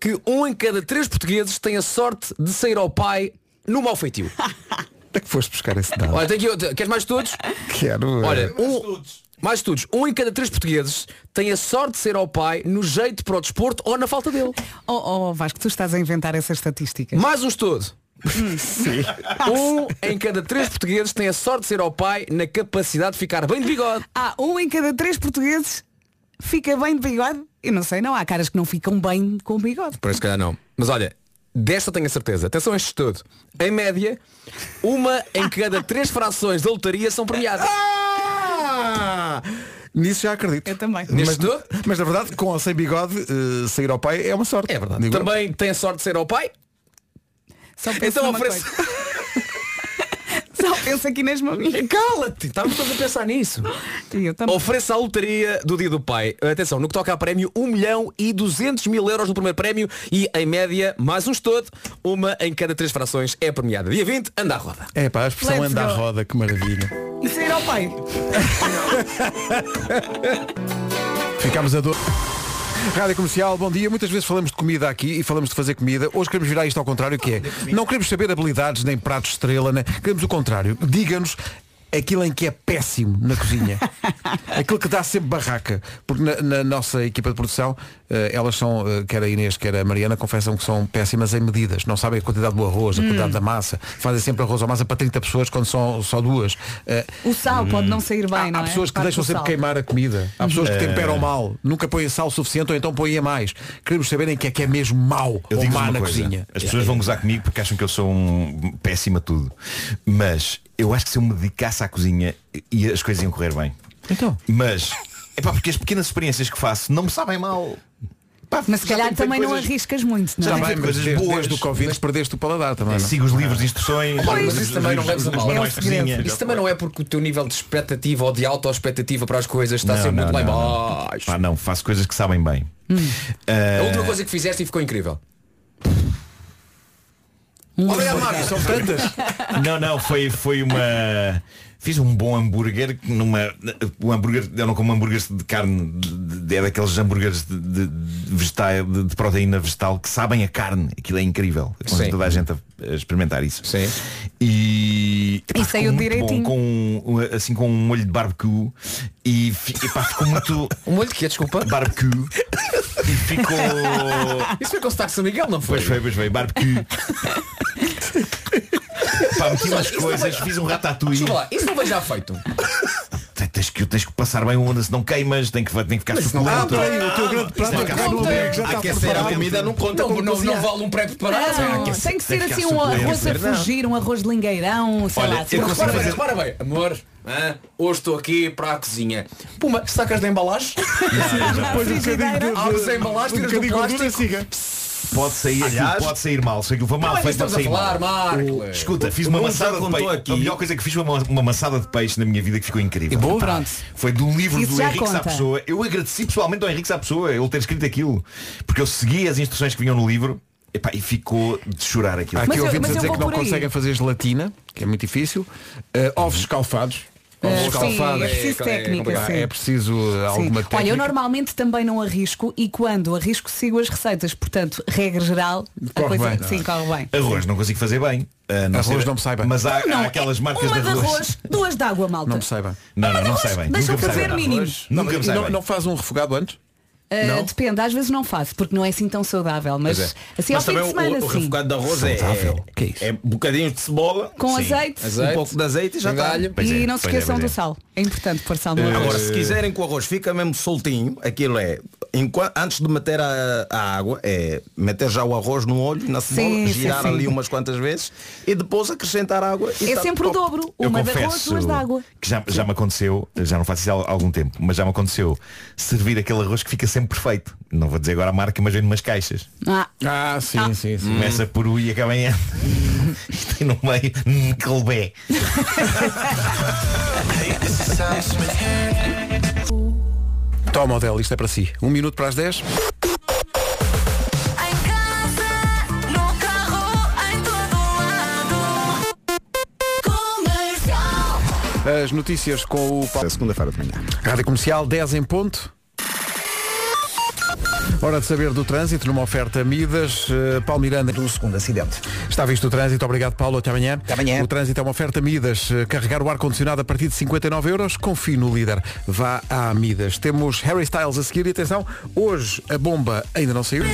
[SPEAKER 5] que um em cada três portugueses tem a sorte de sair ao pai no mau feitio. <laughs>
[SPEAKER 1] Onde é que foste buscar esse dado?
[SPEAKER 5] Olha, tem aqui, outro- queres mais estudos?
[SPEAKER 1] Quero. eh,
[SPEAKER 5] Olha, um, mais estudos. Um em cada três portugueses tem a sorte de ser ao pai no jeito para o desporto ou na falta dele.
[SPEAKER 3] Oh, oh, Vasco, tu estás a inventar essa estatística.
[SPEAKER 5] Mais um estudo. <laughs> Um em cada três portugueses tem a sorte de ser ao pai na capacidade de ficar bem de bigode.
[SPEAKER 3] Ah, um em cada três portugueses fica bem de bigode? Eu não sei, não. Há caras que não ficam bem com bigode.
[SPEAKER 5] Por isso, calhar não. Mas olha, desta tenho a certeza. Atenção a este estudo. Em média, uma em cada três frações da lotaria são premiadas.
[SPEAKER 1] Ah! Nisso já acredito.
[SPEAKER 3] Eu também.
[SPEAKER 1] Mas,
[SPEAKER 5] estudo?
[SPEAKER 1] mas na verdade, com ou sem bigode, eh, sair ao pai é uma sorte.
[SPEAKER 5] É verdade.
[SPEAKER 1] Digo eu.
[SPEAKER 5] Também tem a sorte de ser ao pai.
[SPEAKER 3] Só
[SPEAKER 5] Então oferece.
[SPEAKER 3] coisa. Só penso aqui nas maminhas.
[SPEAKER 5] Cala-te! Estávamos todos a pensar nisso.
[SPEAKER 3] Eu também.
[SPEAKER 5] Ofereça a lotaria do dia do pai. Atenção, no que toca a prémio, 1 milhão e 200 mil euros no primeiro prémio e, em média, mais um todo, uma em cada três frações é premiada. Dia 20, anda à roda.
[SPEAKER 1] É pá, a expressão
[SPEAKER 3] Let's
[SPEAKER 1] anda à
[SPEAKER 3] go.
[SPEAKER 1] roda, que maravilha.
[SPEAKER 3] E sair ao pai.
[SPEAKER 1] Ficámos a dor. Rádio Comercial, bom dia. Muitas vezes falamos de comida aqui e falamos de fazer comida. Hoje queremos virar isto ao contrário, que é não queremos saber habilidades nem pratos estrela, né? queremos o contrário. Diga-nos aquilo em que é péssimo na cozinha. <laughs> aquilo que dá sempre barraca. Porque na, na nossa equipa de produção, eh, elas são, eh, quer a Inês, quer a Mariana, confessam que são péssimas em medidas. Não sabem a quantidade do arroz, a quantidade da massa. Fazem sempre arroz ou massa para 30 pessoas quando são só duas. Eh,
[SPEAKER 3] O sal pode não sair bem,
[SPEAKER 1] Há,
[SPEAKER 3] não
[SPEAKER 1] há
[SPEAKER 3] é?
[SPEAKER 1] pessoas que
[SPEAKER 3] Parte
[SPEAKER 1] deixam sempre
[SPEAKER 3] sal.
[SPEAKER 1] queimar a comida. Há pessoas que temperam mal. Nunca põem sal suficiente ou então põem a mais. Queremos saber em que é que é mesmo mau
[SPEAKER 4] Eu
[SPEAKER 1] ou má na
[SPEAKER 4] coisa,
[SPEAKER 1] cozinha.
[SPEAKER 4] As pessoas vão gozar comigo porque acham que eu sou um péssimo a tudo. Mas eu acho que se eu me dedicasse à cozinha e as coisas iam correr bem.
[SPEAKER 1] Então.
[SPEAKER 4] Mas é pá, porque as pequenas experiências que faço não me sabem mal. Pá,
[SPEAKER 3] Mas se calhar também não
[SPEAKER 4] coisas-
[SPEAKER 3] arriscas muito, não
[SPEAKER 4] Já
[SPEAKER 3] é?
[SPEAKER 1] Bem, mas
[SPEAKER 4] coisas boas.
[SPEAKER 1] desde o Covid perdeste o paladar também. não?
[SPEAKER 4] Sigo os livros de instruções.
[SPEAKER 5] Mas
[SPEAKER 4] os-
[SPEAKER 5] isso também não
[SPEAKER 4] os-
[SPEAKER 5] leves a
[SPEAKER 4] os
[SPEAKER 5] mal.
[SPEAKER 4] manuais
[SPEAKER 3] É.
[SPEAKER 5] Isso também não é porque o teu nível de expectativa ou de auto-expectativa para as coisas está
[SPEAKER 4] Não,
[SPEAKER 5] sempre
[SPEAKER 4] não,
[SPEAKER 5] muito lá em
[SPEAKER 4] não, não. Pá, não, faço coisas que sabem bem. Ah,
[SPEAKER 5] A última coisa que fizeste e ficou incrível. Obrigado, Marcos.
[SPEAKER 1] São tantas.
[SPEAKER 4] Não, não, foi, foi uma. Fiz um bom hambúrguer numa. O hambúrguer, eu não como hambúrgueres de carne, de, de- é daqueles hambúrgueres de, de, de vegetal, de, de proteína vegetal que sabem a carne. Aquilo é incrível. Aconselho toda a gente a, a experimentar isso.
[SPEAKER 5] Sim.
[SPEAKER 4] E, epá,
[SPEAKER 3] E
[SPEAKER 4] ficou
[SPEAKER 3] saiu
[SPEAKER 4] muito
[SPEAKER 3] direitinho.
[SPEAKER 4] Bom, com, assim com um molho de barbecue e epá, ficou muito <laughs>
[SPEAKER 5] Um molho de quê, desculpa?
[SPEAKER 4] barbecue e ficou.
[SPEAKER 5] Isso foi com o São Miguel, não foi?
[SPEAKER 4] Pois foi, pois foi, barbecue. <laughs> Pá, meti umas coisas, fiz um ratatouille.
[SPEAKER 5] Lá, isso não foi já feito.
[SPEAKER 4] Te- Tens que, tens que passar bem onda, se não queimas, tem que, tem que ficar
[SPEAKER 1] Ah,
[SPEAKER 4] suculento.
[SPEAKER 1] peraí, o teu grande prato
[SPEAKER 4] Tem
[SPEAKER 1] é
[SPEAKER 4] que
[SPEAKER 11] Aquecer a
[SPEAKER 1] preparado.
[SPEAKER 11] comida não conta
[SPEAKER 5] Não, não, não vale um pré-preparado.
[SPEAKER 3] Não,
[SPEAKER 4] aquecer-
[SPEAKER 3] tem que ser
[SPEAKER 4] tem que
[SPEAKER 3] assim um arroz a fugir, um arroz de lingueirão, sei
[SPEAKER 4] Olha,
[SPEAKER 3] lá.
[SPEAKER 4] eu
[SPEAKER 3] assim,
[SPEAKER 4] consigo
[SPEAKER 5] Para
[SPEAKER 4] fazer-
[SPEAKER 5] bem, para bem, amor, hã? hoje estou aqui para a cozinha. Puma, sacas da embalagem?
[SPEAKER 1] Depois um bocadinho de,
[SPEAKER 5] Abres a embalagem, tiras do plástico.
[SPEAKER 4] Pode sair, aquilo
[SPEAKER 11] Aliás-
[SPEAKER 4] pode sair mal. Se aquilo for mal
[SPEAKER 5] é
[SPEAKER 4] feito, pode
[SPEAKER 5] que estamos a
[SPEAKER 4] sair
[SPEAKER 5] falar,
[SPEAKER 4] mal.
[SPEAKER 5] Marcos.
[SPEAKER 4] Escuta, fiz
[SPEAKER 11] O
[SPEAKER 4] uma maçada
[SPEAKER 11] já
[SPEAKER 4] de peixe.
[SPEAKER 11] aqui.
[SPEAKER 4] A melhor coisa que fiz foi uma, uma maçada de peixe na minha vida que ficou incrível.
[SPEAKER 1] E?
[SPEAKER 4] Pá,
[SPEAKER 3] Pronto.
[SPEAKER 4] Foi do livro
[SPEAKER 3] Isso
[SPEAKER 4] do Henrique. Pessoa. Eu agradeci pessoalmente ao Henrique Sá Pessoa ele ter escrito aquilo. Porque eu segui as instruções que vinham no livro epá, e ficou de chorar aquilo.
[SPEAKER 1] Há aqui ouvintes
[SPEAKER 3] mas
[SPEAKER 1] a dizer que não conseguem fazer gelatina, que é muito difícil. Eh, ovos escalfados.
[SPEAKER 3] Sim,
[SPEAKER 1] escalfados.
[SPEAKER 3] é preciso
[SPEAKER 5] É, é
[SPEAKER 3] técnica, sim.
[SPEAKER 1] É preciso uh,
[SPEAKER 3] Sim.
[SPEAKER 1] alguma técnica.
[SPEAKER 3] Olha, eu normalmente também não arrisco e quando arrisco sigo as receitas. Portanto, regra geral, a
[SPEAKER 1] Corre
[SPEAKER 3] coisa
[SPEAKER 1] bem.
[SPEAKER 3] sim, corre bem.
[SPEAKER 4] Arroz não consigo fazer bem. Ah, não
[SPEAKER 1] Arroz
[SPEAKER 4] sei-
[SPEAKER 1] não me sai bem.
[SPEAKER 4] Mas há, há
[SPEAKER 3] Não,
[SPEAKER 4] aquelas marcas
[SPEAKER 3] uma
[SPEAKER 4] de arroz.
[SPEAKER 3] duas de água, malta.
[SPEAKER 1] Não me sai bem.
[SPEAKER 4] Não, não, não
[SPEAKER 3] arroz,
[SPEAKER 4] bem. me sai
[SPEAKER 3] fazer
[SPEAKER 4] bem.
[SPEAKER 3] mínimo.
[SPEAKER 4] Nunca me
[SPEAKER 1] E
[SPEAKER 4] sai
[SPEAKER 1] não, não faz um refogado antes?
[SPEAKER 3] Uh, depende, às vezes não faço, porque não é assim tão saudável, mas
[SPEAKER 5] é.
[SPEAKER 3] assim ao
[SPEAKER 11] Mas
[SPEAKER 3] fim
[SPEAKER 11] também
[SPEAKER 3] de
[SPEAKER 11] o,
[SPEAKER 3] semana
[SPEAKER 11] o
[SPEAKER 3] sim.
[SPEAKER 11] refogado de arroz é,
[SPEAKER 1] Saudável.
[SPEAKER 11] é,
[SPEAKER 1] Que é isso?
[SPEAKER 11] é bocadinhos de cebola
[SPEAKER 3] Com
[SPEAKER 4] Sim.
[SPEAKER 3] azeite,
[SPEAKER 5] Azeite.
[SPEAKER 11] um pouco de azeite e já está.
[SPEAKER 5] Galho.
[SPEAKER 3] E
[SPEAKER 4] é,
[SPEAKER 3] não se
[SPEAKER 4] é,
[SPEAKER 3] esqueçam do
[SPEAKER 4] é.
[SPEAKER 3] sal. É importante pôr sal no arroz.
[SPEAKER 11] Agora, se quiserem que o arroz fica mesmo soltinho, aquilo é, enquanto, antes de meter a, a água, é meter já o arroz no olho, na cebola,
[SPEAKER 3] Sim,
[SPEAKER 11] girar
[SPEAKER 3] sim.
[SPEAKER 11] ali umas quantas vezes e depois acrescentar água. e
[SPEAKER 3] É
[SPEAKER 11] tá
[SPEAKER 3] sempre o
[SPEAKER 11] pronto.
[SPEAKER 3] dobro.
[SPEAKER 4] Eu
[SPEAKER 3] Uma de arroz, duas de água.
[SPEAKER 4] que já, já me aconteceu, já não faço isso há algum tempo, mas já me aconteceu servir aquele arroz que fica sempre perfeito. Não vou dizer agora a marca, mas vem numas caixas.
[SPEAKER 3] Ah,
[SPEAKER 1] Ah, sim, sim, sim.
[SPEAKER 4] Começa por U e acaba em N. <laughs> e tem no meio calbé.
[SPEAKER 1] Toma, Odell, isto é para si. Um minuto para as 10.
[SPEAKER 12] No carro, em todo lado.
[SPEAKER 1] As notícias com o Paulo.
[SPEAKER 13] Segunda-feira de manhã.
[SPEAKER 1] Rádio Comercial 10 em ponto. Hora de saber do trânsito numa oferta Midas. Uh, Paulo Miranda.
[SPEAKER 2] Do segundo acidente.
[SPEAKER 1] Está visto o trânsito. Obrigado, Paulo. Até amanhã.
[SPEAKER 2] Até amanhã.
[SPEAKER 1] O trânsito é uma oferta Midas. Uh, Carregar o ar-condicionado a partir de 59 euros. Confie no líder. Vá à Midas. Temos Harry Styles a seguir. E atenção, hoje a bomba ainda não saiu.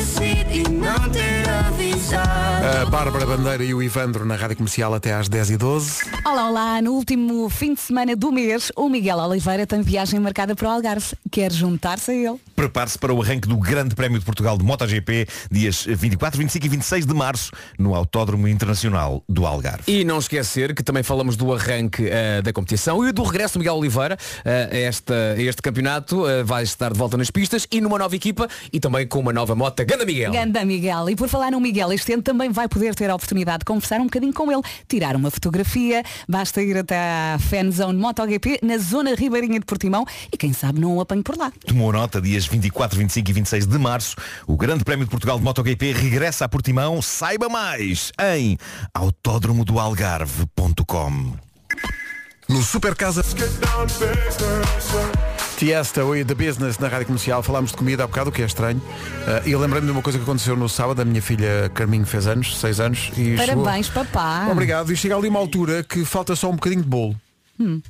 [SPEAKER 1] A Bárbara Bandeira e o Ivandro na Rádio Comercial até às 10 e 12
[SPEAKER 3] Olá, olá. No último fim de semana do mês, o Miguel Oliveira tem viagem marcada para o Algarve. Quer juntar-se a ele?
[SPEAKER 4] Prepare-se para o arranque do Grande Prémio de Portugal de MotoGP, dias 24, 25 e 26 de março, no Autódromo Internacional do Algarve.
[SPEAKER 5] E não esquecer que também falamos do arranque eh, da competição e do regresso do Miguel Oliveira eh, a, esta, a este campeonato. Eh, vai estar de volta nas pistas e numa nova equipa e também com uma nova moto. Ganda Miguel!
[SPEAKER 3] Ganda Miguel. E por falar no Miguel, este ano também vai poder ter a oportunidade de conversar um bocadinho com ele, tirar uma fotografia, basta ir até à Fanzone MotoGP na zona ribeirinha de Portimão e quem sabe não o apanho por lá.
[SPEAKER 4] Tomou nota, dias 24, 25 e 26 de março, o Grande Prémio de Portugal de MotoGP regressa a Portimão. Saiba mais em autódromodoalgarve.com
[SPEAKER 1] No Super Casa Tiesta e The Business na Rádio Comercial Falámos de comida há bocado, o que é estranho Ah, E eu lembrei-me de uma coisa que aconteceu no sábado A minha filha Carminho fez anos, 6 anos e
[SPEAKER 3] Parabéns,
[SPEAKER 1] chegou...
[SPEAKER 3] papá.
[SPEAKER 1] Obrigado, e chega ali uma altura que falta só um bocadinho de bolo
[SPEAKER 3] Hum.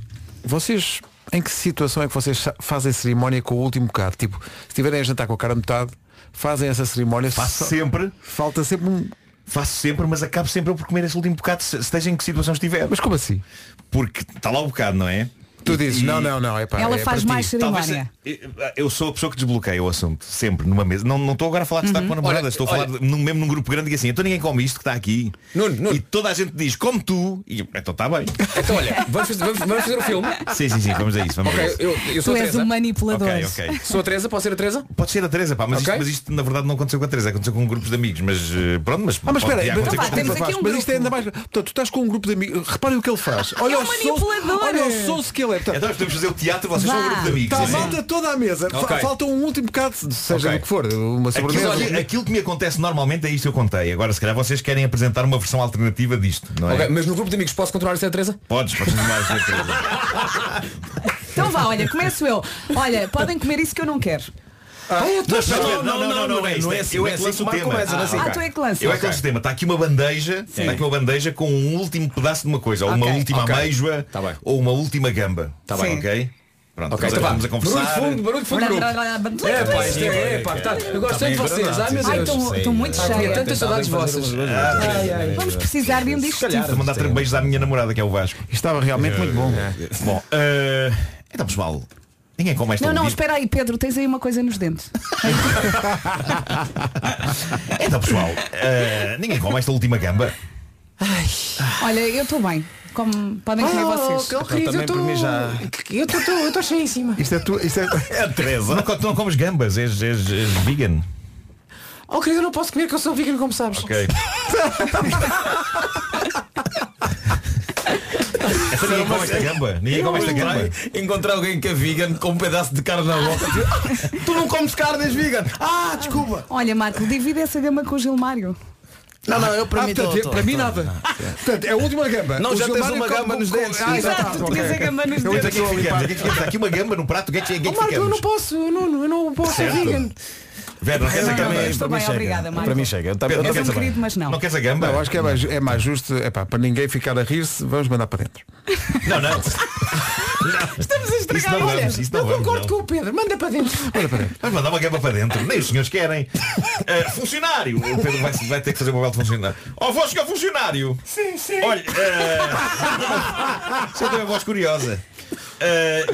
[SPEAKER 1] Vocês, em que situação é que vocês fazem cerimónia com o último bocado? Tipo, se estiverem a jantar com a cara metade Fazem essa cerimónia
[SPEAKER 4] Faço
[SPEAKER 1] só-
[SPEAKER 4] sempre.
[SPEAKER 1] Falta sempre um...
[SPEAKER 4] Faço sempre, mas acabo sempre por comer esse último bocado, se- esteja em que situação estiver.
[SPEAKER 1] Mas como assim?
[SPEAKER 4] Porque está lá o bocado, não é?
[SPEAKER 1] Tu dizes,
[SPEAKER 4] e-
[SPEAKER 1] não, não, não, é pá,
[SPEAKER 3] Ela
[SPEAKER 1] é
[SPEAKER 3] faz
[SPEAKER 1] para
[SPEAKER 3] mais
[SPEAKER 1] ti.
[SPEAKER 4] Talvez
[SPEAKER 3] cerimónia.
[SPEAKER 4] eu- eu sou a pessoa que desbloqueia o assunto, sempre, numa mesa. Não não estou agora a falar de estar com a namorada,
[SPEAKER 5] Olha,
[SPEAKER 4] estou a falar de- num, mesmo num grupo grande e assim, então ninguém come isto que está aqui.
[SPEAKER 5] Nuno, Nuno.
[SPEAKER 4] E toda a gente diz, como tu, e então está bem.
[SPEAKER 5] Então olha, vamos fazer, vamos, vamos fazer o filme.
[SPEAKER 4] sim, sim, sim, vamos a isso, vamos
[SPEAKER 5] Ok,
[SPEAKER 4] a isso.
[SPEAKER 5] eu, eu sou
[SPEAKER 3] Tu
[SPEAKER 5] a
[SPEAKER 3] és o manipulador.
[SPEAKER 4] Ok, ok.
[SPEAKER 5] Sou a Teresa, posso ser a Teresa?
[SPEAKER 4] Pode ser a Teresa, pá, mas,
[SPEAKER 5] Ok.
[SPEAKER 4] isto, mas isto na verdade não aconteceu com a Teresa, aconteceu com grupos de amigos, mas eh, pronto, mas,
[SPEAKER 1] Ah, mas
[SPEAKER 4] pode-
[SPEAKER 1] espera, mas,
[SPEAKER 3] temos aqui um
[SPEAKER 1] mas isto é ainda
[SPEAKER 3] grupo.
[SPEAKER 1] mais. Portanto, tu estás com um grupo de amigos. Reparem o que ele faz. Olha
[SPEAKER 3] É um manipulador.
[SPEAKER 1] Olha o que ele é. Portanto,
[SPEAKER 4] Então podemos fazer o teatro, vocês são um
[SPEAKER 3] Vá.
[SPEAKER 4] grupo de amigos.
[SPEAKER 1] Está a
[SPEAKER 4] sim.
[SPEAKER 1] malta toda à mesa. Fa-
[SPEAKER 5] Ok.
[SPEAKER 1] Falta um último bocado, seja
[SPEAKER 4] Ok.
[SPEAKER 1] o que for, uma
[SPEAKER 4] Aquilo,
[SPEAKER 1] sobremesa.
[SPEAKER 4] olha, aquilo que me acontece normalmente é isto que eu contei. Agora, se calhar vocês querem apresentar uma versão alternativa disto, não é?
[SPEAKER 5] Ok, mas no grupo de amigos posso continuar a ser a Teresa?
[SPEAKER 4] Podes, podes continuar a ser a Teresa. <laughs>
[SPEAKER 3] Então vá, olha, começo eu. Olha, podem comer isso que eu não quero.
[SPEAKER 4] Não, não, não, não, não, é isso.
[SPEAKER 11] não é assim,
[SPEAKER 4] Eu
[SPEAKER 11] não
[SPEAKER 4] é
[SPEAKER 11] é
[SPEAKER 4] que lanço o
[SPEAKER 11] assim, não é assim.
[SPEAKER 3] Ah, tu é que lanças.
[SPEAKER 4] Eu é que lanço o tema. Está aqui uma bandeja, está aqui uma bandeja com um último pedaço de uma coisa, ou uma última
[SPEAKER 5] Ok.
[SPEAKER 4] ameijoa,
[SPEAKER 5] Tá
[SPEAKER 4] ou uma última gamba. Tá
[SPEAKER 3] bem.
[SPEAKER 4] ok? Pronto,
[SPEAKER 5] Ok,
[SPEAKER 4] então
[SPEAKER 5] então
[SPEAKER 4] vamos a
[SPEAKER 5] Barulho de
[SPEAKER 4] conversar.
[SPEAKER 5] fundo, barulho de fundo. É pá, isto é, é, pá, tá, eu gosto tanto de vocês. Ai meu Deus.
[SPEAKER 3] estou muito
[SPEAKER 5] tinha
[SPEAKER 3] cheia.
[SPEAKER 5] tantas saudades vossas.
[SPEAKER 3] Vamos precisar de um digestivo.
[SPEAKER 4] Vou mandar ter beijos à minha namorada, que é o Vasco.
[SPEAKER 1] Estava realmente muito bom.
[SPEAKER 4] Bom, eh, então pessoal, ninguém come esta
[SPEAKER 3] Não, não, espera aí, Pedro, tens aí uma coisa nos dentes. <laughs>
[SPEAKER 4] Então pessoal, eh, ninguém come esta última gamba.
[SPEAKER 3] Olha, eu estou bem. Como podem vocês.
[SPEAKER 5] Oh, querido, eu
[SPEAKER 11] mim já-
[SPEAKER 5] estou eu estou cheíssima.
[SPEAKER 1] Isto é tu. Isto é...
[SPEAKER 4] É a Teresa. Não, tu não comes gambas, és, és, és vegan.
[SPEAKER 5] Oh querido, eu não posso comer que eu sou vegan como sabes.
[SPEAKER 4] Ok. <laughs> Então ninguém come esta gamba. Ninguém come esta gamba.
[SPEAKER 11] Encontrar alguém que é vegan com um pedaço de carne na boca. <laughs> tu não comes carne, és vegan. Ah, desculpa.
[SPEAKER 3] Olha, Marco, divide essa gama com o Gilmário.
[SPEAKER 11] Não, não, eu para
[SPEAKER 1] Ah,
[SPEAKER 11] mim
[SPEAKER 1] portanto,
[SPEAKER 11] tô- tô-
[SPEAKER 1] para mim
[SPEAKER 11] tô-
[SPEAKER 1] nada. Portanto, é a última gamba.
[SPEAKER 11] Não,
[SPEAKER 1] O
[SPEAKER 11] já tens uma gamba
[SPEAKER 1] com-
[SPEAKER 11] nos dentes.
[SPEAKER 1] Ah,
[SPEAKER 3] Exato, tu tinhas a gama nos
[SPEAKER 4] é
[SPEAKER 3] dentes.
[SPEAKER 4] que é aqui uma gamba no prato, é que, é que
[SPEAKER 5] Marco, eu não posso, não, eu não posso ser
[SPEAKER 4] Certo.
[SPEAKER 5] vegan.
[SPEAKER 4] Vera, não queres a
[SPEAKER 11] Para
[SPEAKER 4] gamba?
[SPEAKER 3] Estou
[SPEAKER 11] para mim
[SPEAKER 3] bem,
[SPEAKER 11] chega.
[SPEAKER 3] obrigada, Marco.
[SPEAKER 11] Para mim chega. Eu também-
[SPEAKER 4] não queres a
[SPEAKER 3] querido, mas não.
[SPEAKER 4] Não queres a gamba?
[SPEAKER 1] Não, acho que é mais, é mais justo, é pá, para ninguém ficar a rir-se, vamos mandar para dentro.
[SPEAKER 4] Não, não. <laughs>
[SPEAKER 5] Estamos a
[SPEAKER 4] Isso
[SPEAKER 5] estragar.
[SPEAKER 4] não
[SPEAKER 5] Olha,
[SPEAKER 4] vamos, isso não vamos,
[SPEAKER 5] concordo
[SPEAKER 4] não.
[SPEAKER 5] com o Pedro. Manda para dentro.
[SPEAKER 4] Vamos mandar uma gamba para dentro. Nem os senhores querem. <laughs> Eh, funcionário. O Pedro vai, vai ter que fazer o papel de funcionário. Ó, voz que é funcionário.
[SPEAKER 5] Sim, sim.
[SPEAKER 4] Olha, você tem uma voz curiosa. Eh,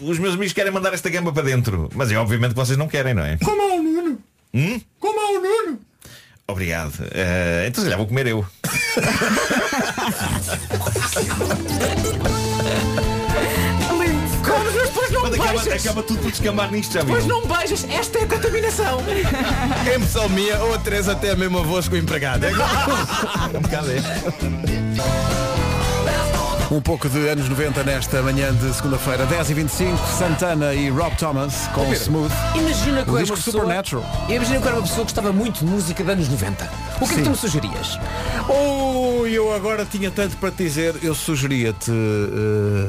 [SPEAKER 4] os meus amigos querem mandar esta gamba para dentro. Mas é obviamente que vocês não querem, não é?
[SPEAKER 5] Como ao Nuno.
[SPEAKER 4] Hum?
[SPEAKER 5] Como ao Nuno.
[SPEAKER 4] Obrigado. Eh, então se calhar vou comer eu.
[SPEAKER 5] Comes, mas depois não
[SPEAKER 4] acaba,
[SPEAKER 5] beijas.
[SPEAKER 4] acaba tudo por descambar nisto, já
[SPEAKER 5] Depois não beijas. Esta é a contaminação.
[SPEAKER 11] É impressão minha ou a Teresa tem a mesma voz que o empregado. É igual.
[SPEAKER 4] Um bocado é.
[SPEAKER 1] Um pouco de anos 90 nesta manhã de segunda-feira, 10h25, Santana e Rob Thomas com
[SPEAKER 5] Pedro,
[SPEAKER 1] Smooth.
[SPEAKER 5] Imagina que
[SPEAKER 1] O disco
[SPEAKER 5] uma pessoa,
[SPEAKER 1] Supernatural.
[SPEAKER 5] Imagina que era uma pessoa que gostava muito de música dos anos 90. O que é
[SPEAKER 1] Sim.
[SPEAKER 5] que tu me sugerias?
[SPEAKER 1] Oh, eu agora tinha tanto para te dizer, eu sugeria-te.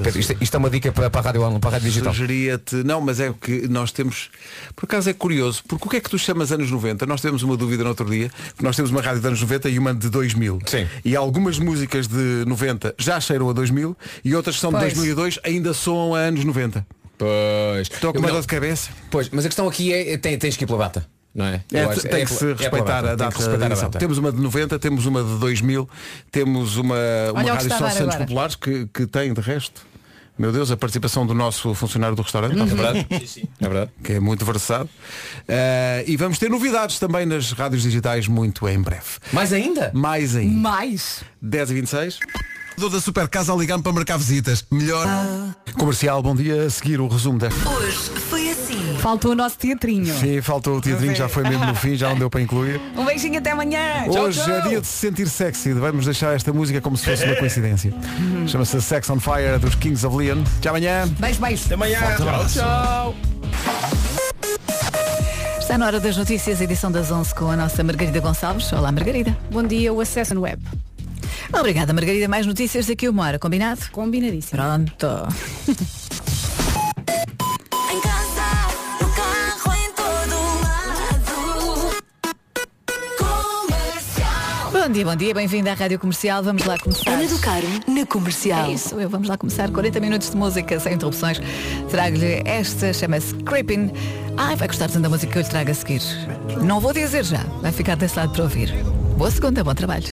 [SPEAKER 5] Pedro, isto, isto é uma dica para, para a rádio, para a rádio digital.
[SPEAKER 1] Sugeria-te, não, mas é o que nós temos, por acaso é curioso, porque o que é que tu chamas anos 90? Nós temos uma dúvida no outro dia, nós temos uma rádio de anos 90 e uma de 2000.
[SPEAKER 5] Sim.
[SPEAKER 1] E algumas músicas de 90 já cheiram a 2000 e outras que são de
[SPEAKER 3] Pois.
[SPEAKER 1] 2002 ainda soam a anos 90.
[SPEAKER 5] Pois.
[SPEAKER 1] Estou com uma dor de cabeça.
[SPEAKER 5] Pois, mas a questão aqui é, é tem- tens que ir pela data. Não é?
[SPEAKER 1] É,
[SPEAKER 5] Eu acho-
[SPEAKER 1] tem
[SPEAKER 5] é
[SPEAKER 1] que
[SPEAKER 5] pela-
[SPEAKER 1] se
[SPEAKER 5] é pela
[SPEAKER 1] respeitar a
[SPEAKER 5] Tem
[SPEAKER 1] data.
[SPEAKER 5] que respeitar
[SPEAKER 1] da
[SPEAKER 5] a
[SPEAKER 1] edição.
[SPEAKER 5] data.
[SPEAKER 1] Temos uma de 90, temos uma de 2000, temos uma, uma
[SPEAKER 3] o que
[SPEAKER 1] rádio
[SPEAKER 3] está a
[SPEAKER 1] só
[SPEAKER 3] dar
[SPEAKER 1] Santos
[SPEAKER 3] agora.
[SPEAKER 1] Populares que, que tem de resto. Meu Deus, a participação do nosso funcionário do restaurante.
[SPEAKER 5] É verdade? <laughs> É verdade.
[SPEAKER 1] que é muito versado. Eh, e vamos ter novidades também nas rádios digitais muito em breve.
[SPEAKER 5] Mais ainda?
[SPEAKER 1] Mais ainda.
[SPEAKER 3] Mais.
[SPEAKER 1] 10 e 26
[SPEAKER 13] Da Super Casa ligando para marcar visitas. Melhor.
[SPEAKER 1] Comercial, bom dia. A seguir o resumo desta.
[SPEAKER 6] Hoje foi assim.
[SPEAKER 3] Faltou o nosso teatrinho.
[SPEAKER 1] Sim, faltou o teatrinho, já foi mesmo no fim, já não deu para incluir. <laughs>
[SPEAKER 3] Um beijinho até amanhã.
[SPEAKER 1] Hoje
[SPEAKER 3] tchau, tchau.
[SPEAKER 1] é dia de se sentir sexy. Vamos deixar esta música como se fosse uma coincidência. Chama-se Sex on Fire dos Kings of Leon. Até amanhã.
[SPEAKER 3] Beijo, beijo.
[SPEAKER 11] Até amanhã.
[SPEAKER 5] Tchau, tchau.
[SPEAKER 14] Está na hora das notícias, edição das 11 com a nossa Margarida Gonçalves. Olá, Margarida.
[SPEAKER 15] Bom dia, o acesso no web.
[SPEAKER 14] Obrigada, Margarida. Mais notícias daqui uma hora, combinado?
[SPEAKER 15] Combinadíssimo.
[SPEAKER 14] Pronto. Bom dia, bom dia. Bem-vindo à Rádio Comercial. Vamos lá começar.
[SPEAKER 6] Ana do Carmo, na comercial.
[SPEAKER 14] É isso, eu. Vamos lá começar 40 minutos de música sem interrupções. Trago-lhe esta, chama-se Creeping. Ai, vai gostar tanto da música que eu lhe trago a seguir. Não vou dizer já, vai ficar desse lado para ouvir. Boa segunda, bom trabalho.